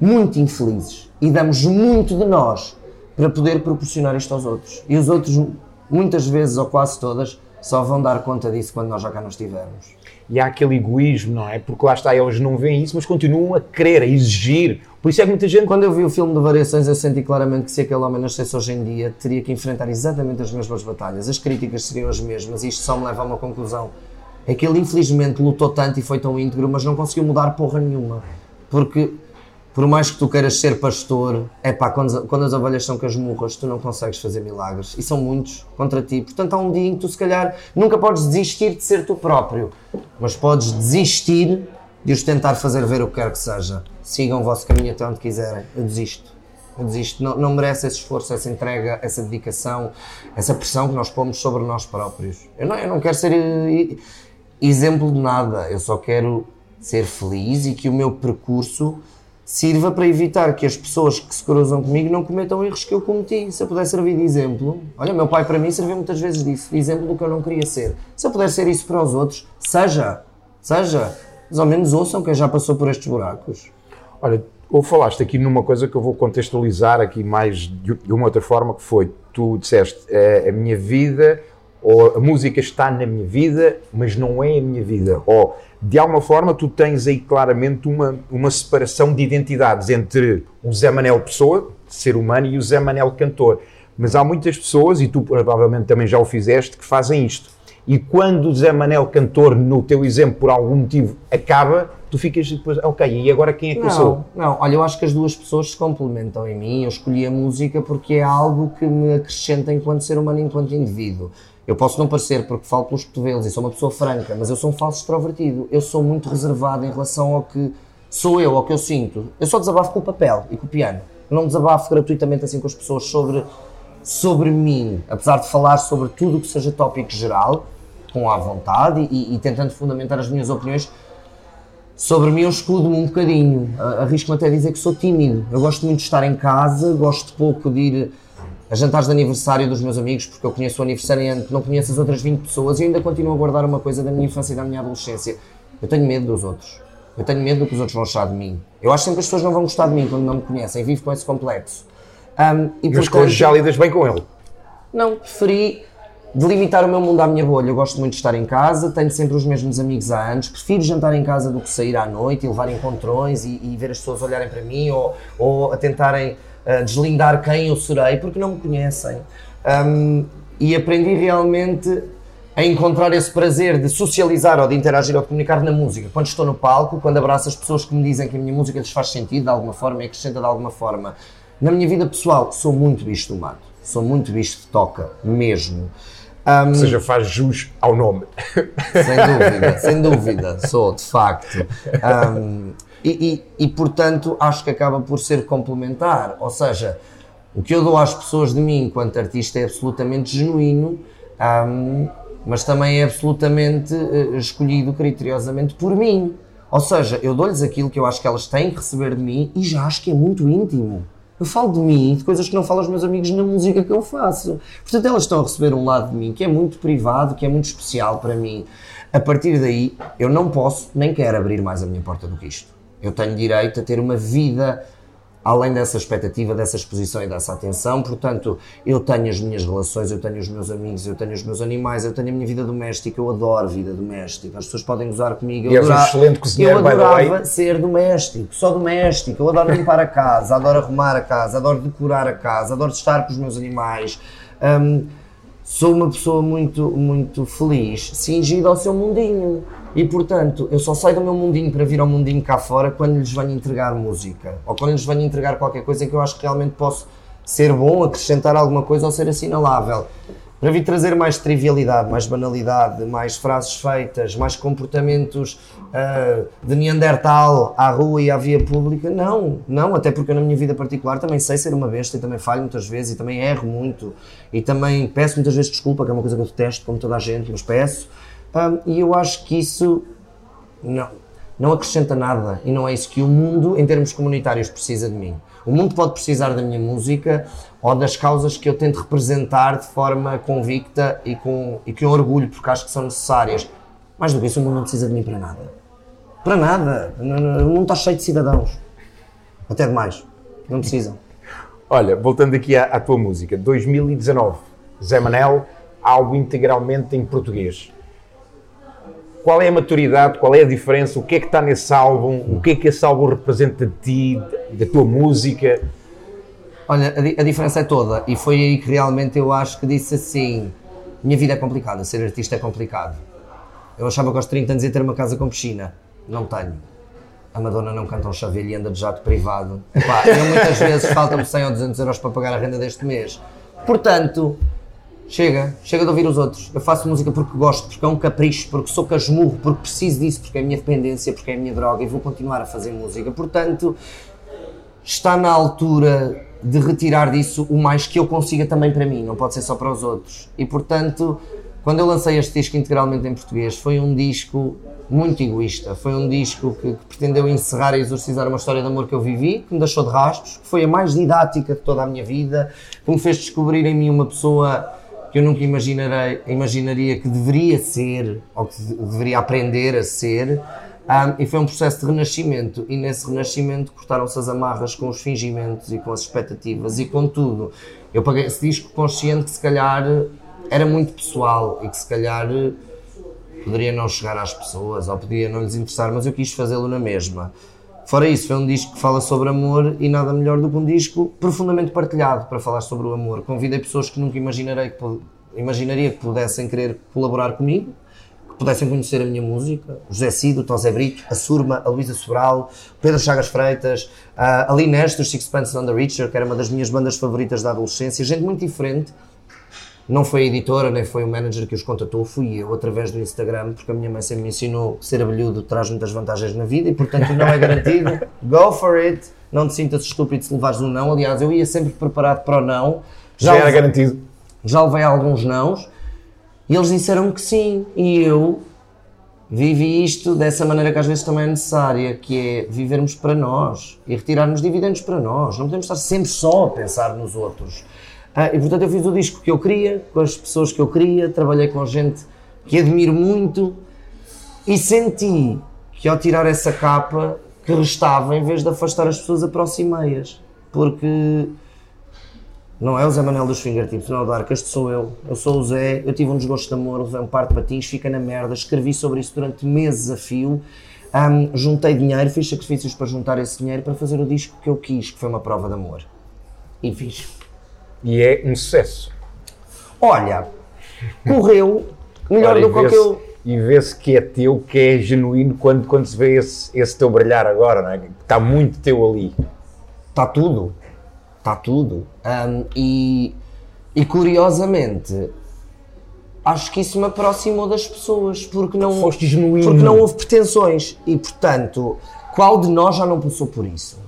muito infelizes e damos muito de nós para poder proporcionar isto aos outros. E os outros, muitas vezes ou quase todas, só vão dar conta disso quando nós já cá não estivermos. E há aquele egoísmo, não é? Porque lá está, eles não veem isso, mas continuam a querer, a exigir. Por isso é que muita gente. Quando eu vi o filme de Variações, eu senti claramente que se aquele homem nascesse hoje em dia, teria que enfrentar exatamente as mesmas batalhas. As críticas seriam as mesmas, e isto só me leva a uma conclusão. É que ele, infelizmente, lutou tanto e foi tão íntegro, mas não conseguiu mudar porra nenhuma. Porque por mais que tu queiras ser pastor, é pá, quando, quando as ovelhas são casmurras, tu não consegues fazer milagres. E são muitos contra ti. Portanto, há um dia em que tu, se calhar, nunca podes desistir de ser tu próprio, mas podes desistir de os tentar fazer ver o que quer que seja. Sigam o vosso caminho até onde quiserem. Eu desisto. Eu desisto. Não, não merece esse esforço, essa entrega, essa dedicação, essa pressão que nós pomos sobre nós próprios. Eu não, eu não quero ser eh, exemplo de nada. Eu só quero ser feliz e que o meu percurso sirva para evitar que as pessoas que se cruzam comigo não cometam erros que eu cometi. Se eu puder servir de exemplo, olha, meu pai para mim serviu muitas vezes disso, de exemplo do que eu não queria ser. Se eu puder ser isso para os outros, seja, seja, mas ao menos ouçam quem já passou por estes buracos. Olha, ou falaste aqui numa coisa que eu vou contextualizar aqui mais de uma outra forma, que foi, tu disseste, é, a minha vida, ou a música está na minha vida, mas não é a minha vida, ou de alguma forma tu tens aí claramente uma, uma separação de identidades entre o Zé Manel pessoa, ser humano, e o Zé Manel cantor. Mas há muitas pessoas, e tu provavelmente também já o fizeste, que fazem isto. E quando o Zé Manel cantor, no teu exemplo, por algum motivo, acaba, tu ficas depois, ok, e agora quem é que não, eu sou? Não, olha, eu acho que as duas pessoas se complementam em mim. Eu escolhi a música porque é algo que me acrescenta enquanto ser humano, enquanto indivíduo. Eu posso não parecer porque falo pelos cotovelos e sou uma pessoa franca, mas eu sou um falso extrovertido. Eu sou muito reservado em relação ao que sou eu, ao que eu sinto. Eu só desabafo com o papel e com o piano. Não desabafo gratuitamente assim com as pessoas sobre, sobre mim, apesar de falar sobre tudo o que seja tópico geral, com a vontade e, e tentando fundamentar as minhas opiniões. Sobre mim eu escudo-me um bocadinho, arrisco-me até a dizer que sou tímido. Eu gosto muito de estar em casa, gosto pouco de ir a jantares de aniversário dos meus amigos, porque eu conheço o aniversariante, não conheço as outras 20 pessoas e ainda continuo a guardar uma coisa da minha infância e da minha adolescência. Eu tenho medo dos outros. Eu tenho medo do que os outros vão achar de mim. Eu acho sempre que as pessoas não vão gostar de mim quando não me conhecem. Vivo com esse complexo. Um, e Mas portanto, já lidas bem com ele? Não, preferi delimitar o meu mundo à minha bolha. Eu gosto muito de estar em casa, tenho sempre os mesmos amigos há anos. Prefiro jantar em casa do que sair à noite e levar encontrões e, e ver as pessoas olharem para mim ou, ou a tentarem deslindar quem eu serei, porque não me conhecem. Um, e aprendi realmente a encontrar esse prazer de socializar ou de interagir ou de comunicar na música. Quando estou no palco, quando abraço as pessoas que me dizem que a minha música lhes faz sentido de alguma forma e acrescenta de alguma forma. Na minha vida pessoal, sou muito bicho do mato. Sou muito bicho de toca, mesmo. Um, Ou seja, faz jus ao nome. Sem dúvida, sem dúvida, sou, de facto. Um, e, e, e, portanto acho que acaba por ser complementar. Ou seja, o que eu dou às pessoas de mim enquanto artista é absolutamente genuíno, mas também é absolutamente uh, escolhido criteriosamente por mim. Ou seja, eu dou-lhes aquilo que eu acho que elas têm que receber de mim e já acho que é muito íntimo. Eu falo de mim e de coisas que não falo aos meus amigos na música que eu faço. Portanto, elas estão a receber um lado de mim que é muito privado, que é muito especial para mim. A partir daí, eu não posso nem quero abrir mais a minha porta do que isto. Eu tenho direito a ter uma vida além dessa expectativa, dessa exposição e dessa atenção. Portanto, eu tenho as minhas relações, eu tenho os meus amigos, eu tenho os meus animais, eu tenho a minha vida doméstica, eu adoro vida doméstica. As pessoas podem gozar comigo. Eu e adorava, és um excelente cozinheiro, Eu adorava ser doméstico, só doméstico. Eu adoro limpar a casa, adoro arrumar a casa, adoro decorar a casa, adoro estar com os meus animais. Um, sou uma pessoa muito, muito feliz, cingida ao seu mundinho. E portanto, eu só saio do meu mundinho para vir ao mundinho cá fora quando lhes venho entregar música ou quando lhes venho entregar qualquer coisa em que eu acho que realmente posso ser bom, acrescentar alguma coisa ou ser assinalável. Para vir trazer mais trivialidade, mais banalidade, mais frases feitas, mais comportamentos uh, de Neandertal à rua e à via pública, não, não, até porque eu na minha vida particular também sei ser uma besta e também falho muitas vezes e também erro muito e também peço muitas vezes desculpa, que é uma coisa que eu detesto, como toda a gente, mas peço. Um, e eu acho que isso não, não acrescenta nada e não é isso que o mundo, em termos comunitários, precisa de mim. O mundo pode precisar da minha música ou das causas que eu tento representar de forma convicta e com, e com orgulho, porque acho que são necessárias. Mais do que isso, o mundo não precisa de mim para nada. Para nada. O mundo está cheio de cidadãos. Até demais. Não precisam. Olha, voltando aqui à, à tua música, 2019, Zé Manel, algo integralmente em português qual é a maturidade, qual é a diferença, o que é que está nesse álbum, o que é que esse álbum representa de ti, da tua música? Olha, a, a, diferença é toda e foi aí que realmente eu acho que disse assim: minha vida é complicada, ser artista é complicado. Eu achava que aos 30 anos ia ter uma casa com piscina, não tenho. A Madonna não canta um chaveiro e anda de jato privado. Epá, eu muitas vezes faltam-me 100 ou 200 euros para pagar a renda deste mês. Portanto, chega, chega de ouvir os outros. Eu faço música porque gosto, porque é um capricho, porque sou casmurro, porque preciso disso, porque é a minha dependência, porque é a minha droga e vou continuar a fazer música. Portanto, está na altura de retirar disso o mais que eu consiga também para mim, não pode ser só para os outros. E portanto, quando eu lancei este disco integralmente em português, foi um disco muito egoísta. Foi um disco que, que, pretendeu encerrar e exorcizar uma história de amor que eu vivi, que me deixou de rastros, que foi a mais didática de toda a minha vida, que me fez descobrir em mim uma pessoa que eu nunca imaginarei, imaginaria que deveria ser, ou que deveria aprender a ser. Um, e foi um processo de renascimento, e nesse renascimento cortaram-se as amarras com os fingimentos e com as expectativas e com tudo. Eu paguei esse disco consciente que se calhar era muito pessoal e que se calhar poderia não chegar às pessoas ou podia não lhes interessar, mas eu quis fazê-lo na mesma. Fora isso, foi um disco que fala sobre amor e nada melhor do que um disco profundamente partilhado para falar sobre o amor. Convidei pessoas que nunca imaginarei que, imaginaria que pudessem querer colaborar comigo pudessem conhecer a minha música, José Cido, o Tosé Brito, a Surma, a Luísa Sobral, Pedro Chagas Freitas, a Aline Neste, os Sixpence on the Richer, que era uma das minhas bandas favoritas da adolescência, gente muito diferente. Não foi a editora, nem foi o manager que os contatou, fui eu, através do Instagram, porque a minha mãe sempre me ensinou que ser abelhudo traz muitas vantagens na vida e, portanto, não é garantido. Go for it! Não te sintas estúpido se levares um não. Aliás, eu ia sempre preparado para o não. Já, já era garantido. Já levei alguns nãos e eles disseram que sim, e eu vivi isto dessa maneira que às vezes também é necessária, que é vivermos para nós e retirarmos dividendos para nós. Não podemos estar sempre só a pensar nos outros. Ah, e portanto eu fiz o disco que eu queria, com as pessoas que eu queria, trabalhei com gente que admiro muito e senti que ao tirar essa capa que restava, em vez de afastar as pessoas, aproximei-as. Porque não é o Zé Manel dos Fingertips, não é o Dark, este sou eu. Eu sou o Zé, eu tive um desgosto de amor, levei um par de patins, fica na merda, escrevi sobre isso durante meses a fio, um, juntei dinheiro, fiz sacrifícios para juntar esse dinheiro para fazer o disco que eu quis, que foi uma prova de amor. E fiz. E é um sucesso. Olha, correu melhor do que o que eu. E vê-se que é teu, que é genuíno quando, quando se vê esse, esse teu brilhar agora, não é? Está muito teu ali. Está tudo está tudo. Um, e, e curiosamente, acho que isso me aproximou das pessoas, porque não, Foste genuíno. porque não houve pretensões. E portanto, qual de nós já não passou por isso?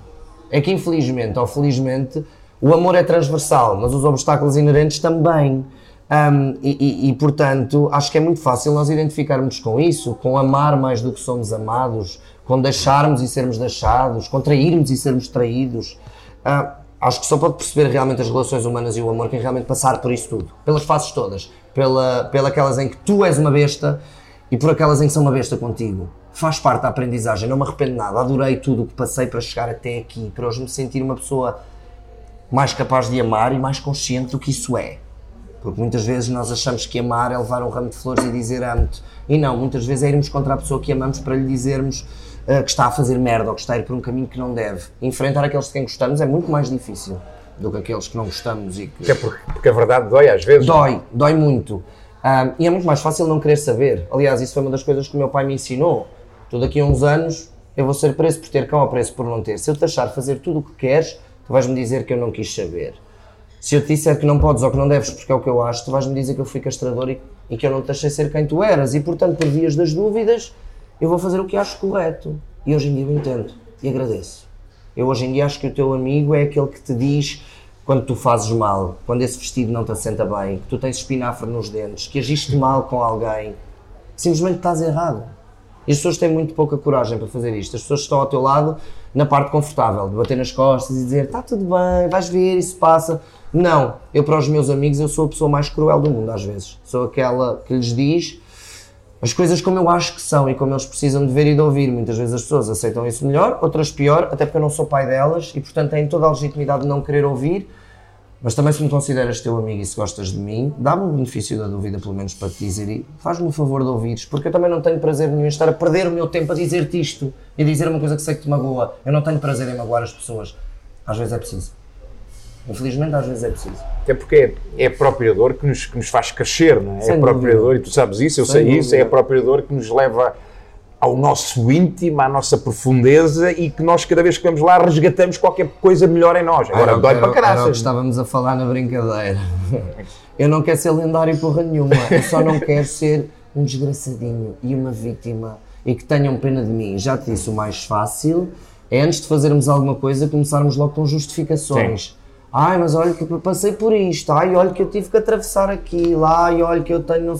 É que infelizmente ou felizmente o amor é transversal, mas os obstáculos inerentes também. Um, e, e, e, portanto, acho que é muito fácil nós identificarmos com isso, com amar mais do que somos amados, com deixarmos e sermos deixados, com trairmos e sermos traídos. Uh, acho que só pode perceber realmente as relações humanas e o amor quem realmente passar por isso tudo. Pelas fases todas. Pela, pela aquelas em que tu és uma besta e por aquelas em que são uma besta contigo. Faz parte da aprendizagem, não me arrependo nada. Adorei tudo o que passei para chegar até aqui, para hoje me sentir uma pessoa mais capaz de amar e mais consciente do que isso é. Porque muitas vezes nós achamos que amar é levar um ramo de flores e dizer amo-te. E não, muitas vezes é irmos contra a pessoa que amamos para lhe dizermos uh, que está a fazer merda ou que está a ir por um caminho que não deve. Enfrentar aqueles de quem gostamos é muito mais difícil do que aqueles que não gostamos e que... É porque, porque a verdade dói às vezes. Dói, dói muito. Um, e é muito mais fácil não querer saber. Aliás, isso foi uma das coisas que o meu pai me ensinou. Tu daqui a uns anos eu vou ser preso por ter cão ou preso por não ter. Se eu te achar fazer tudo o que queres, tu vais-me dizer que eu não quis saber. Se eu te disser que não podes ou que não deves porque é o que eu acho, tu vais-me dizer que eu fui castrador e, e que eu não te achei ser quem tu eras. E portanto, por vias das dúvidas, eu vou fazer o que acho correto. E hoje em dia eu entendo e agradeço. Eu hoje em dia acho que o teu amigo é aquele que te diz quando tu fazes mal, quando esse vestido não te assenta bem, que tu tens espinafre nos dentes, que agiste mal com alguém, simplesmente estás errado. E as pessoas têm muito pouca coragem para fazer isto. As pessoas estão ao teu lado na parte confortável, de bater nas costas e dizer está tudo bem, vais ver, isso passa. Não, eu para os meus amigos eu sou a pessoa mais cruel do mundo às vezes. Sou aquela que lhes diz as coisas como eu acho que são e como eles precisam de ver e de ouvir. Muitas vezes as pessoas aceitam isso melhor, outras pior, até porque eu não sou pai delas e, portanto, têm toda a legitimidade de não querer ouvir. Mas também se me consideras teu amigo e se gostas de mim, dá-me o benefício da dúvida, pelo menos para te dizer, e faz-me o favor de ouvires, porque eu também não tenho prazer nenhum em estar a perder o meu tempo a dizer-te isto e dizer uma coisa que sei que te magoa. Eu não tenho prazer em magoar as pessoas. Às vezes é preciso. Infelizmente, às vezes é preciso. Até porque é, é a própria dor que nos, que nos faz crescer, não é? Sem é a própria dúvida. dor, e tu sabes isso, eu Sem sei isso, é a dúvida. própria dor que nos leva ao nosso íntimo, à nossa profundeza e que nós, cada vez que vamos lá, resgatamos qualquer coisa melhor em nós. Agora, Era- dói era- para Era o que caraças. estávamos a falar na brincadeira. Eu não quero ser lendário porra nenhuma, eu só não quero ser um desgraçadinho e uma vítima e que tenham pena de mim. Já te disse, o mais fácil é antes de fazermos alguma coisa começarmos logo com justificações. Ai, mas olha que eu passei por isto, ai, olha que eu tive que atravessar aquilo, ai, olha que eu tenho.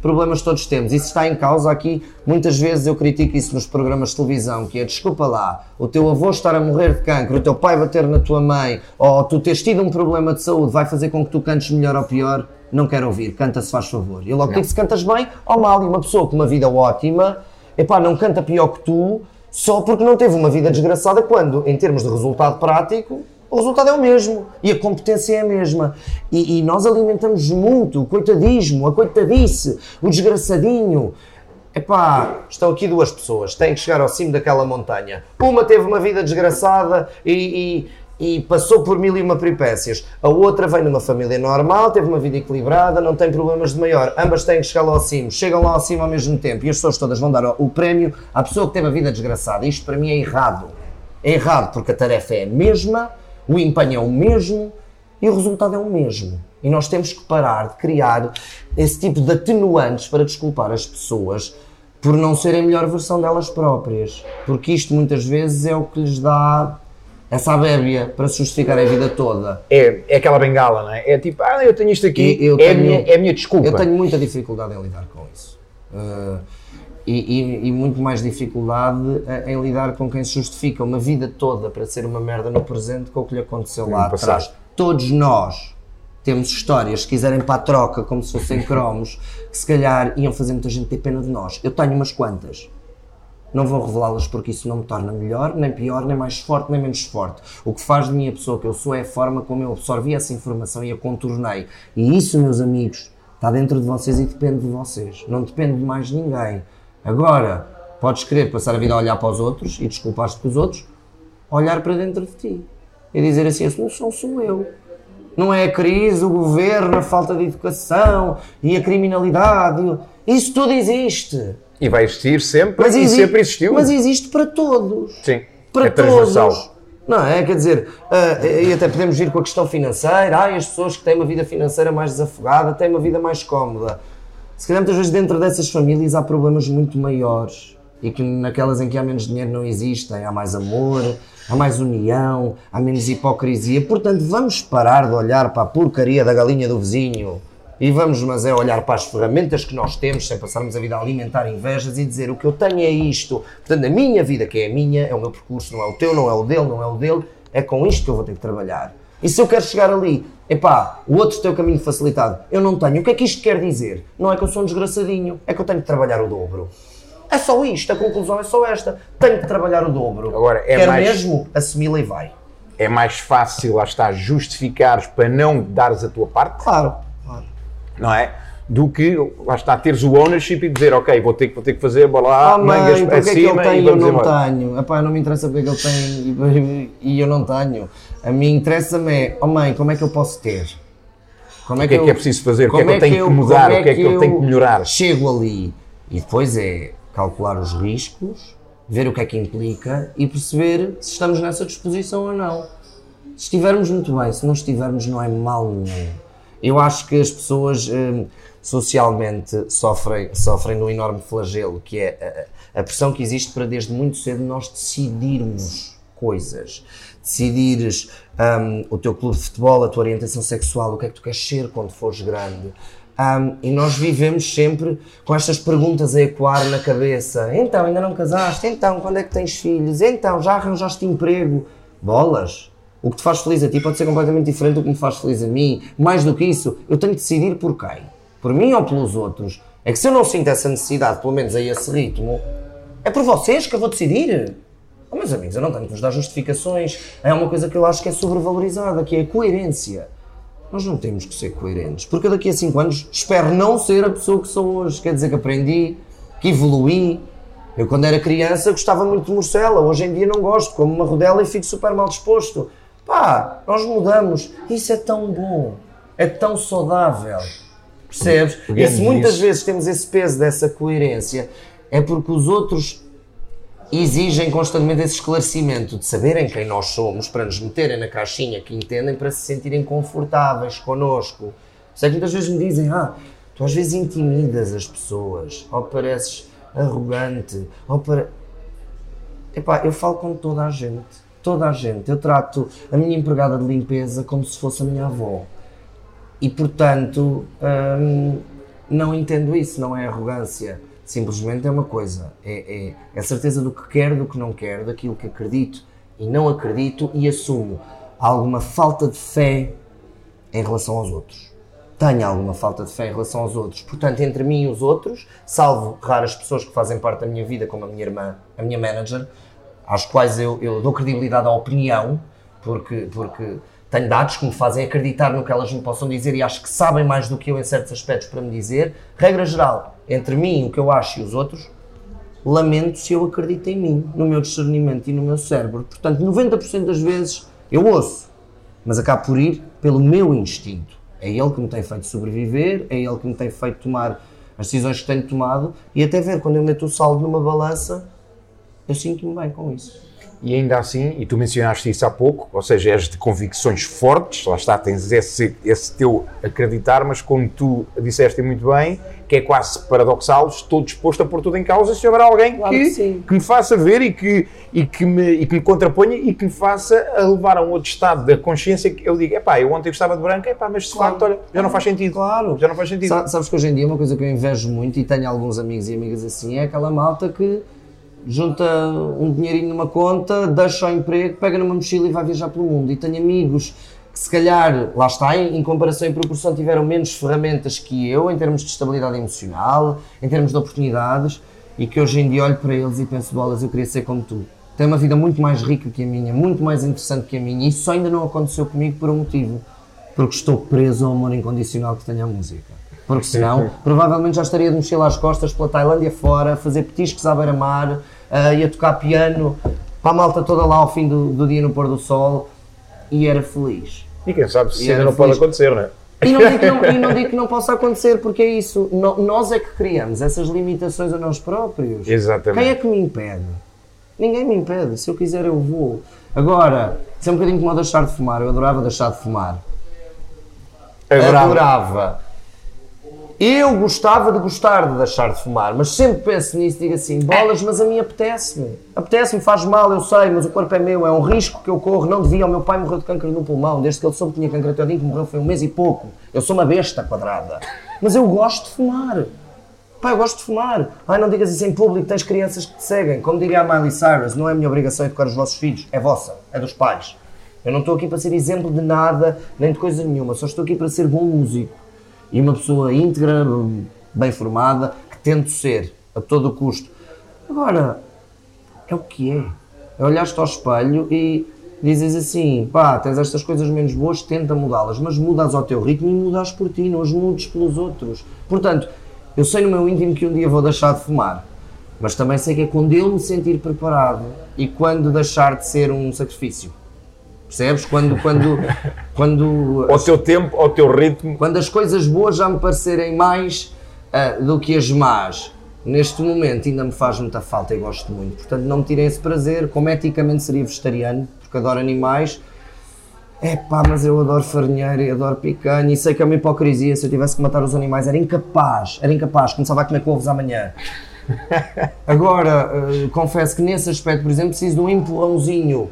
Problemas todos temos. Isso está em causa aqui. Muitas vezes eu critico isso nos programas de televisão, que é desculpa lá, o teu avô estar a morrer de cancro, o teu pai bater na tua mãe, ou tu teres tido um problema de saúde, vai fazer com que tu cantes melhor ou pior. Não quero ouvir, canta se faz favor. Eu logo digo se cantas bem ou mal. E uma pessoa com uma vida ótima, epá, não canta pior que tu, só porque não teve uma vida desgraçada, quando, em termos de resultado prático, o resultado é o mesmo e a competência é a mesma. E, e nós alimentamos muito o coitadismo, a coitadice, o desgraçadinho. Epá, estão aqui duas pessoas, têm que chegar ao cimo daquela montanha. Uma teve uma vida desgraçada e, e- e passou por mil e uma peripécias. A outra vem numa família normal, teve uma vida equilibrada, não tem problemas de maior. Ambas têm que chegar lá ao cimo, chegam lá ao cimo ao mesmo tempo e as pessoas todas vão dar o prémio à pessoa que teve a vida desgraçada. Isto para mim é errado. É errado porque a tarefa é a mesma, o empenho é o mesmo e o resultado é o mesmo. E nós temos que parar de criar esse tipo de atenuantes para desculpar as pessoas por não serem a melhor versão delas próprias. Porque isto muitas vezes é o que lhes dá essa abébia para se justificar a vida toda. É, é aquela bengala, não é? É tipo, ah, eu tenho isto aqui, eu é, a tenho- minha, é a minha desculpa. Eu tenho muita dificuldade em lidar com isso. Uh, e, e- e muito mais dificuldade em lidar com quem se justifica uma vida toda para ser uma merda no presente com o que lhe aconteceu lá No atrás. Todos nós temos histórias, se quiserem para a troca, como se fossem cromos, que se calhar iam fazer muita gente ter pena de nós. Eu tenho umas quantas. Não vou revelá-las porque isso não me torna melhor, nem pior, nem mais forte, nem menos forte. O que faz de mim a pessoa que eu sou é a forma como eu absorvi essa informação e a contornei. E isso, meus amigos, está dentro de vocês e depende de vocês. Não depende de mais ninguém. Agora, podes querer passar a vida a olhar para os outros e desculpar-te com os outros, olhar para dentro de ti e dizer assim: a solução sou eu. Não é a crise, o governo, a falta de educação e a criminalidade. Isso tudo existe. E vai existir sempre Mas e exi- sempre existiu. Mas existe para todos. Sim, Para é todos. Não é? Quer dizer, ah, e até podemos ir com a questão financeira. Ai, as pessoas que têm uma vida financeira mais desafogada têm uma vida mais cómoda. Se calhar muitas vezes dentro dessas famílias há problemas muito maiores e que naquelas em que há menos dinheiro não existem. Há mais amor, há mais união, há menos hipocrisia. Portanto, vamos parar de olhar para a porcaria da galinha do vizinho e vamos, mas é olhar para as ferramentas que nós temos, sem passarmos a vida a alimentar invejas e dizer o que eu tenho é isto. Portanto, a minha vida, que é a minha, é o meu percurso, não é o teu, não é o dele, não é o dele, é com isto que eu vou ter que trabalhar. E se eu quero chegar ali, epá, o outro tem o caminho facilitado, eu não tenho. O que é que isto quer dizer? Não é que eu sou um desgraçadinho, é que eu tenho que trabalhar o dobro. É só isto, a conclusão é só esta. Tenho que trabalhar o dobro. Agora, é Quer mais- mesmo? Assimila e vai. É mais fácil, lá está, justificares para não dares a tua parte, Claro. claro. não é? Do que, lá está, teres o ownership e dizer, ok, vou ter, que- vou ter que fazer, bora lá, Ah, mangas para é que ele tem e eu não embora. tenho? Epá, não me interessa porque é que ele tem e, e eu não tenho. A mim interessa-me é, oh mãe, como é que eu posso ter? Como O que é que é preciso fazer? O que é que eu tenho que eu- mudar? O que é que eu tenho que melhorar? Chego ali e depois é calcular os riscos, ver o que é que implica e perceber se estamos nessa disposição ou não. Se estivermos muito bem, se não estivermos, não é mal nenhum. Eu acho que as pessoas hum, socialmente sofrem, sofrem de um enorme flagelo, que é a, a pressão que existe para desde muito cedo nós decidirmos coisas. Decidires hum, o teu clube de futebol, a tua orientação sexual, o que é que tu queres ser quando fores grande. Hum, e nós vivemos sempre com estas perguntas a ecoar na cabeça. Então, ainda não casaste? Então, quando é que tens filhos? Então, já arranjaste emprego? Bolas! O que te faz feliz a ti pode ser completamente diferente do que me faz feliz a mim. Mais do que isso, eu tenho que decidir por quem? Por mim ou pelos outros? É que se eu não sinto essa necessidade, pelo menos a esse ritmo, é por vocês que eu vou decidir. Oh, meus amigos, eu não tenho que vos dar justificações. É uma coisa que eu acho que é sobrevalorizada, que é a coerência. nós não temos que ser coerentes, porque daqui a 5 anos espero não ser a pessoa que sou hoje. Quer dizer que aprendi, que evoluí. Eu, quando era criança, gostava muito de morcela, hoje em dia não gosto, como uma rodela e fico super mal disposto. Pá, nós mudamos. Isso é tão bom, é tão saudável. Percebes? E se muitas vezes temos esse peso dessa coerência, é porque os outros exigem constantemente esse esclarecimento de saberem quem nós somos para nos meterem na caixinha que entendem para se sentirem confortáveis connosco. Sei que muitas vezes me dizem, ah, tu às vezes intimidas as pessoas, ou pareces arrogante, ou para... Epá, eu falo com toda a gente, toda a gente. Eu trato a minha empregada de limpeza como se fosse a minha avó. E, portanto, hum, não entendo isso, não é arrogância Simplesmente é uma coisa, é, é, é a certeza do que quero, do que não quero, daquilo que acredito e não acredito e assumo alguma falta de fé em relação aos outros. Tenho alguma falta de fé em relação aos outros. Portanto, entre mim e os outros, salvo raras pessoas que fazem parte da minha vida, como a minha irmã, a minha manager, às quais eu, eu dou credibilidade à opinião, porque, porque tenho dados que me fazem acreditar no que elas me possam dizer e acho que sabem mais do que eu em certos aspectos para me dizer. Regra geral, entre mim, o que eu acho e os outros, lamento se eu acredito em mim, no meu discernimento e no meu cérebro. Portanto, 90% das vezes eu ouço, mas acabo por ir pelo meu instinto. É ele que me tem feito sobreviver, é ele que me tem feito tomar as decisões que tenho tomado e até ver quando eu meto o saldo numa balança, eu sinto-me bem com isso e ainda assim, e tu mencionaste isso há pouco, ou seja, és de convicções fortes, lá está, tens esse, esse teu acreditar, mas como tu disseste muito bem, que é quase paradoxal, estou disposto a pôr tudo em causa se houver alguém claro que, que, que, me faça ver e que, e, que me, e que me contraponha e que me faça a levar a um outro estado da consciência que eu digo, epá, eu ontem gostava de branca, epá, mas de claro. facto, olha, já não faz sentido. Claro. Já não faz sentido. Sabes que hoje em dia uma coisa que eu invejo muito e tenho alguns amigos e amigas assim, é aquela malta que junta um dinheirinho numa conta, deixa o emprego, pega numa mochila e vai viajar pelo mundo. E tenho amigos que se calhar, lá está, em, em comparação e proporção, tiveram menos ferramentas que eu, em termos de estabilidade emocional, em termos de oportunidades, e que hoje em dia olho para eles e penso, bolas, eu queria ser como tu. Tem uma vida muito mais rica que a minha, muito mais interessante que a minha, e isso ainda não aconteceu comigo por um motivo. Porque estou preso ao amor incondicional que tenho à música porque senão provavelmente já estaria de mochila às costas pela Tailândia fora, a fazer petiscos à beira-mar, uh, ia tocar piano para a malta toda lá ao fim do, do dia no pôr do sol e era feliz. E quem sabe se ainda não feliz. pode acontecer, não é? E não, digo que não, e não digo que não possa acontecer, porque é isso. No, nós é que criamos essas limitações a nós próprios. Exatamente. Quem é que me impede? Ninguém me impede. Se eu quiser, eu vou. Agora, isso é um bocadinho como deixar de fumar. Eu adorava deixar de fumar. Adorava. adorava. Eu gostava de gostar de deixar de fumar, mas sempre penso nisso e digo assim: bolas, mas a mim apetece-me. Apetece-me, faz mal, eu sei, mas o corpo é meu, é um risco que eu corro. Não devia. O meu pai morreu de câncer no pulmão, desde que ele soube que tinha câncer até o dia que morreu foi um mês e pouco. Eu sou uma besta quadrada. Mas eu gosto de fumar. Pai, eu gosto de fumar. Ai, não digas isso em público, tens crianças que te seguem. Como diria a Miley Cyrus, não é minha obrigação educar os vossos filhos, é vossa, é dos pais. Eu não estou aqui para ser exemplo de nada, nem de coisa nenhuma, só estou aqui para ser bom músico e uma pessoa íntegra, bem formada, que tento ser a todo custo. Agora, é o que é. É olhar-te ao espelho e dizes assim, pá, tens estas coisas menos boas, tenta mudá-las, mas mudas ao teu ritmo e mudas por ti, não as mudes pelos outros. Portanto, eu sei no meu íntimo que um dia vou deixar de fumar, mas também sei que é quando eu me sentir preparado e quando deixar de ser um sacrifício. Percebes? Quando, quando, quando. Ao teu tempo, ao teu ritmo. Quando as coisas boas já me parecerem mais uh, do que as más, neste momento ainda me faz muita falta e gosto muito. Portanto, não me tirem esse prazer. Como eticamente seria vegetariano, porque adoro animais. É pá, mas eu adoro farinheiro e adoro picanha e sei que é uma hipocrisia. Se eu tivesse que matar os animais, era incapaz, era incapaz. Começava a comer couves amanhã. Agora, uh, confesso que nesse aspecto, por exemplo, preciso de um empurrãozinho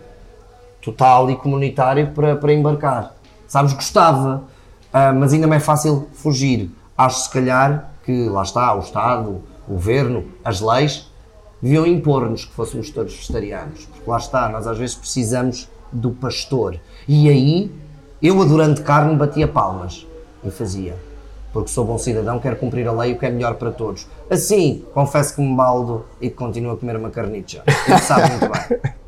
total e comunitário para, para embarcar. Sabes, gostava, uh, mas ainda me é fácil fugir. Acho se calhar que lá está, o Estado, o Governo, as leis, deviam impor-nos que fôssemos todos vegetarianos. Porque lá está, nós às vezes precisamos do pastor. E aí, eu adorando carne, batia palmas e fazia. Porque sou bom cidadão, quero cumprir a lei, o que é melhor para todos. Assim, confesso que me baldo e continuo a comer uma carnicha. E sabe muito bem.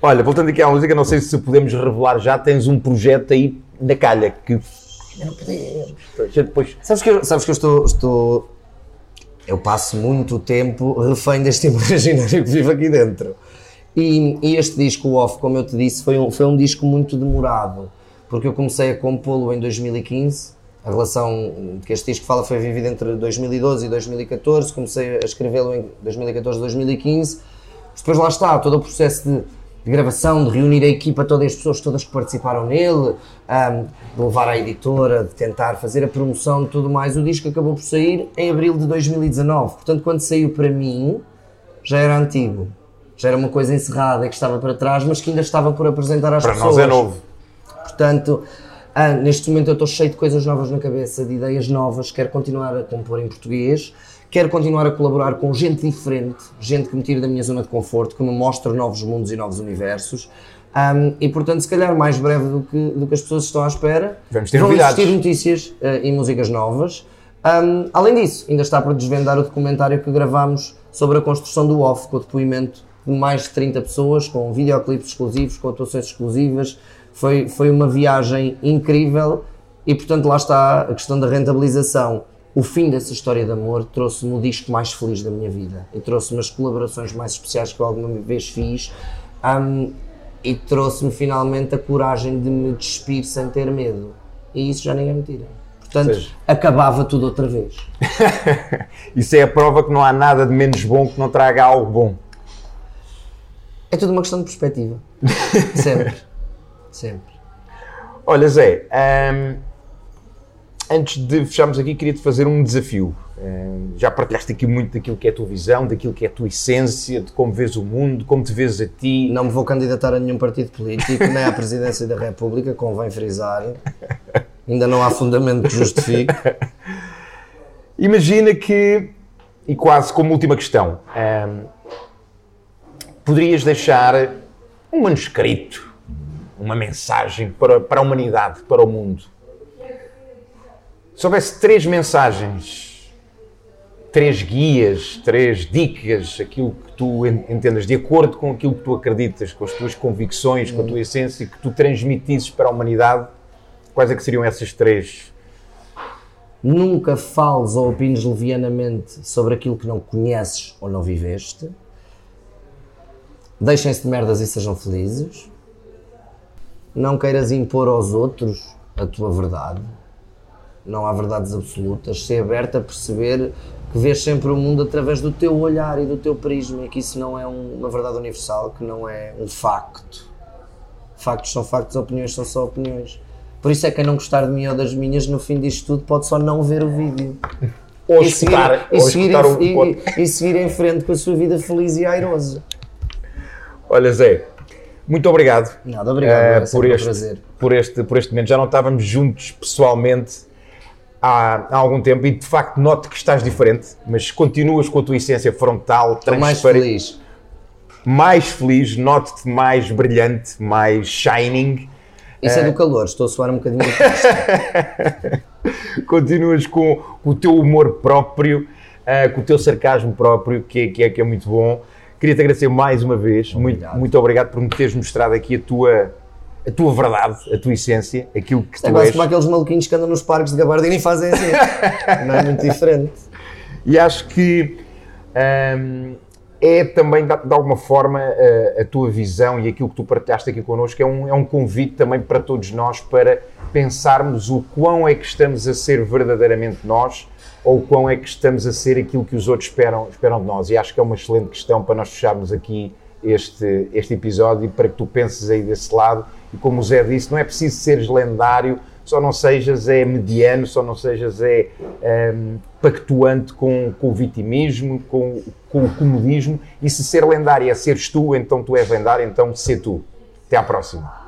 Olha, voltando aqui à música, não sei se podemos revelar já, tens um projeto aí na calha que não podemos. Depois, Sabes que eu, sabes que eu estou, estou. Eu passo muito tempo refém deste imaginário que vivo aqui dentro. E, e este disco, o Off, como eu te disse, foi um, foi um disco muito demorado. Porque eu comecei a compô-lo em 2015. A relação que este disco fala foi vivida entre 2012 e 2014. Comecei a escrevê-lo em 2014 e 2015. Depois lá está, todo o processo de, de gravação, de reunir a equipa, todas as pessoas todas que participaram nele, de levar à editora, de tentar fazer a promoção e tudo mais. O disco acabou por sair em abril de 2019. Portanto, quando saiu para mim, já era antigo. Já era uma coisa encerrada que estava para trás, mas que ainda estava por apresentar às para pessoas. nós é novo. Portanto, ah, neste momento eu estou cheio de coisas novas na cabeça, de ideias novas, quero continuar a compor em português, quero continuar a colaborar com gente diferente, gente que me tire da minha zona de conforto, que me mostre novos mundos e novos universos. Um, e portanto, se calhar mais breve do que, do que as pessoas estão à espera, Vamos ter vão novidades. existir notícias uh, e músicas novas. Um, além disso, ainda está por desvendar o documentário que gravámos sobre a construção do OFF, com o depoimento de mais de 30 pessoas, com videoclipes exclusivos, com atuações exclusivas. Foi, foi uma viagem incrível e, portanto, lá está a questão da rentabilização. O fim dessa história de amor trouxe-me o disco mais feliz da minha vida e trouxe-me as colaborações mais especiais que eu alguma vez fiz. Um, e trouxe-me finalmente a coragem de me despir sem ter medo. E isso já ninguém me tira. Portanto, Seja. acabava tudo outra vez. Isso é a prova que não há nada de menos bom que não traga algo bom. É tudo uma questão de perspectiva. Sempre. Sempre. Olha, Zé, hum, antes de fecharmos aqui, queria-te fazer um desafio. Hum, já partilhaste aqui muito daquilo que é a tua visão, daquilo que é a tua essência, de como vês o mundo, como te vês a ti. Não me vou candidatar a nenhum partido político, nem à presidência da República, convém frisar. Ainda não há fundamento que justifique. Imagina que, e quase como última questão, hum, poderias deixar um manuscrito, uma mensagem para, para a humanidade, para o mundo. Se houvesse três mensagens, três guias, três dicas, aquilo que tu en- entendas, de acordo com aquilo que tu acreditas, com as tuas convicções, com a tua essência, que tu transmitisses para a humanidade, quais é que seriam essas três? Nunca fales ou opines levianamente sobre aquilo que não conheces ou não viveste. Deixem-se de merdas e sejam felizes. Não queiras impor aos outros a tua verdade. Não há verdades absolutas. Ser aberto a perceber que vês sempre o mundo através do teu olhar e do teu prisma e que isso não é um- uma verdade universal, que não é um facto. Factos são factos, opiniões são só opiniões. Por isso é que quem não gostar de mim ou das minhas, no fim disto tudo, pode só não ver o vídeo. Ou E seguir, escutar, e, ou seguir escutar o em, pod- e, e seguir em frente com a sua vida feliz e airosa. Olha, Zé, muito obrigado. Nada, obrigado. eh, é por, um este, prazer. por, este, por este momento. Já não estávamos juntos pessoalmente há, há algum tempo e de facto noto que estás diferente, mas continuas com a tua essência frontal, Estou mais transparente, feliz. mais feliz, noto-te mais brilhante, mais shining. Isso é do calor, estou a suar um bocadinho. continuas com, com o teu humor próprio, eh, com o teu sarcasmo próprio, que é, que é, que é muito bom. Queria-te agradecer mais uma vez. Muito, Obrigado. muito obrigado por me teres mostrado aqui a tua, a tua verdade, a tua essência, aquilo que É tu quase és. como aqueles maluquinhos que andam nos parques de gabardina e fazem assim. Não é muito diferente. E acho que hum, é também, de, de alguma forma, a, a tua visão e aquilo que tu partilhaste aqui connosco é um, é um convite também para todos nós para pensarmos o quão é que estamos a ser verdadeiramente nós ou o quão é que estamos a ser aquilo que os outros esperam, esperam de nós. E acho que é uma excelente questão para nós fecharmos aqui este, este episódio para que tu penses aí desse lado. E como o Zé disse, não é preciso seres lendário, só não sejas é mediano, só não sejas é hum, pactuante com, com o vitimismo, com, com o comodismo. E se ser lendário é seres tu, então tu és lendário, então sê tu. Até à próxima.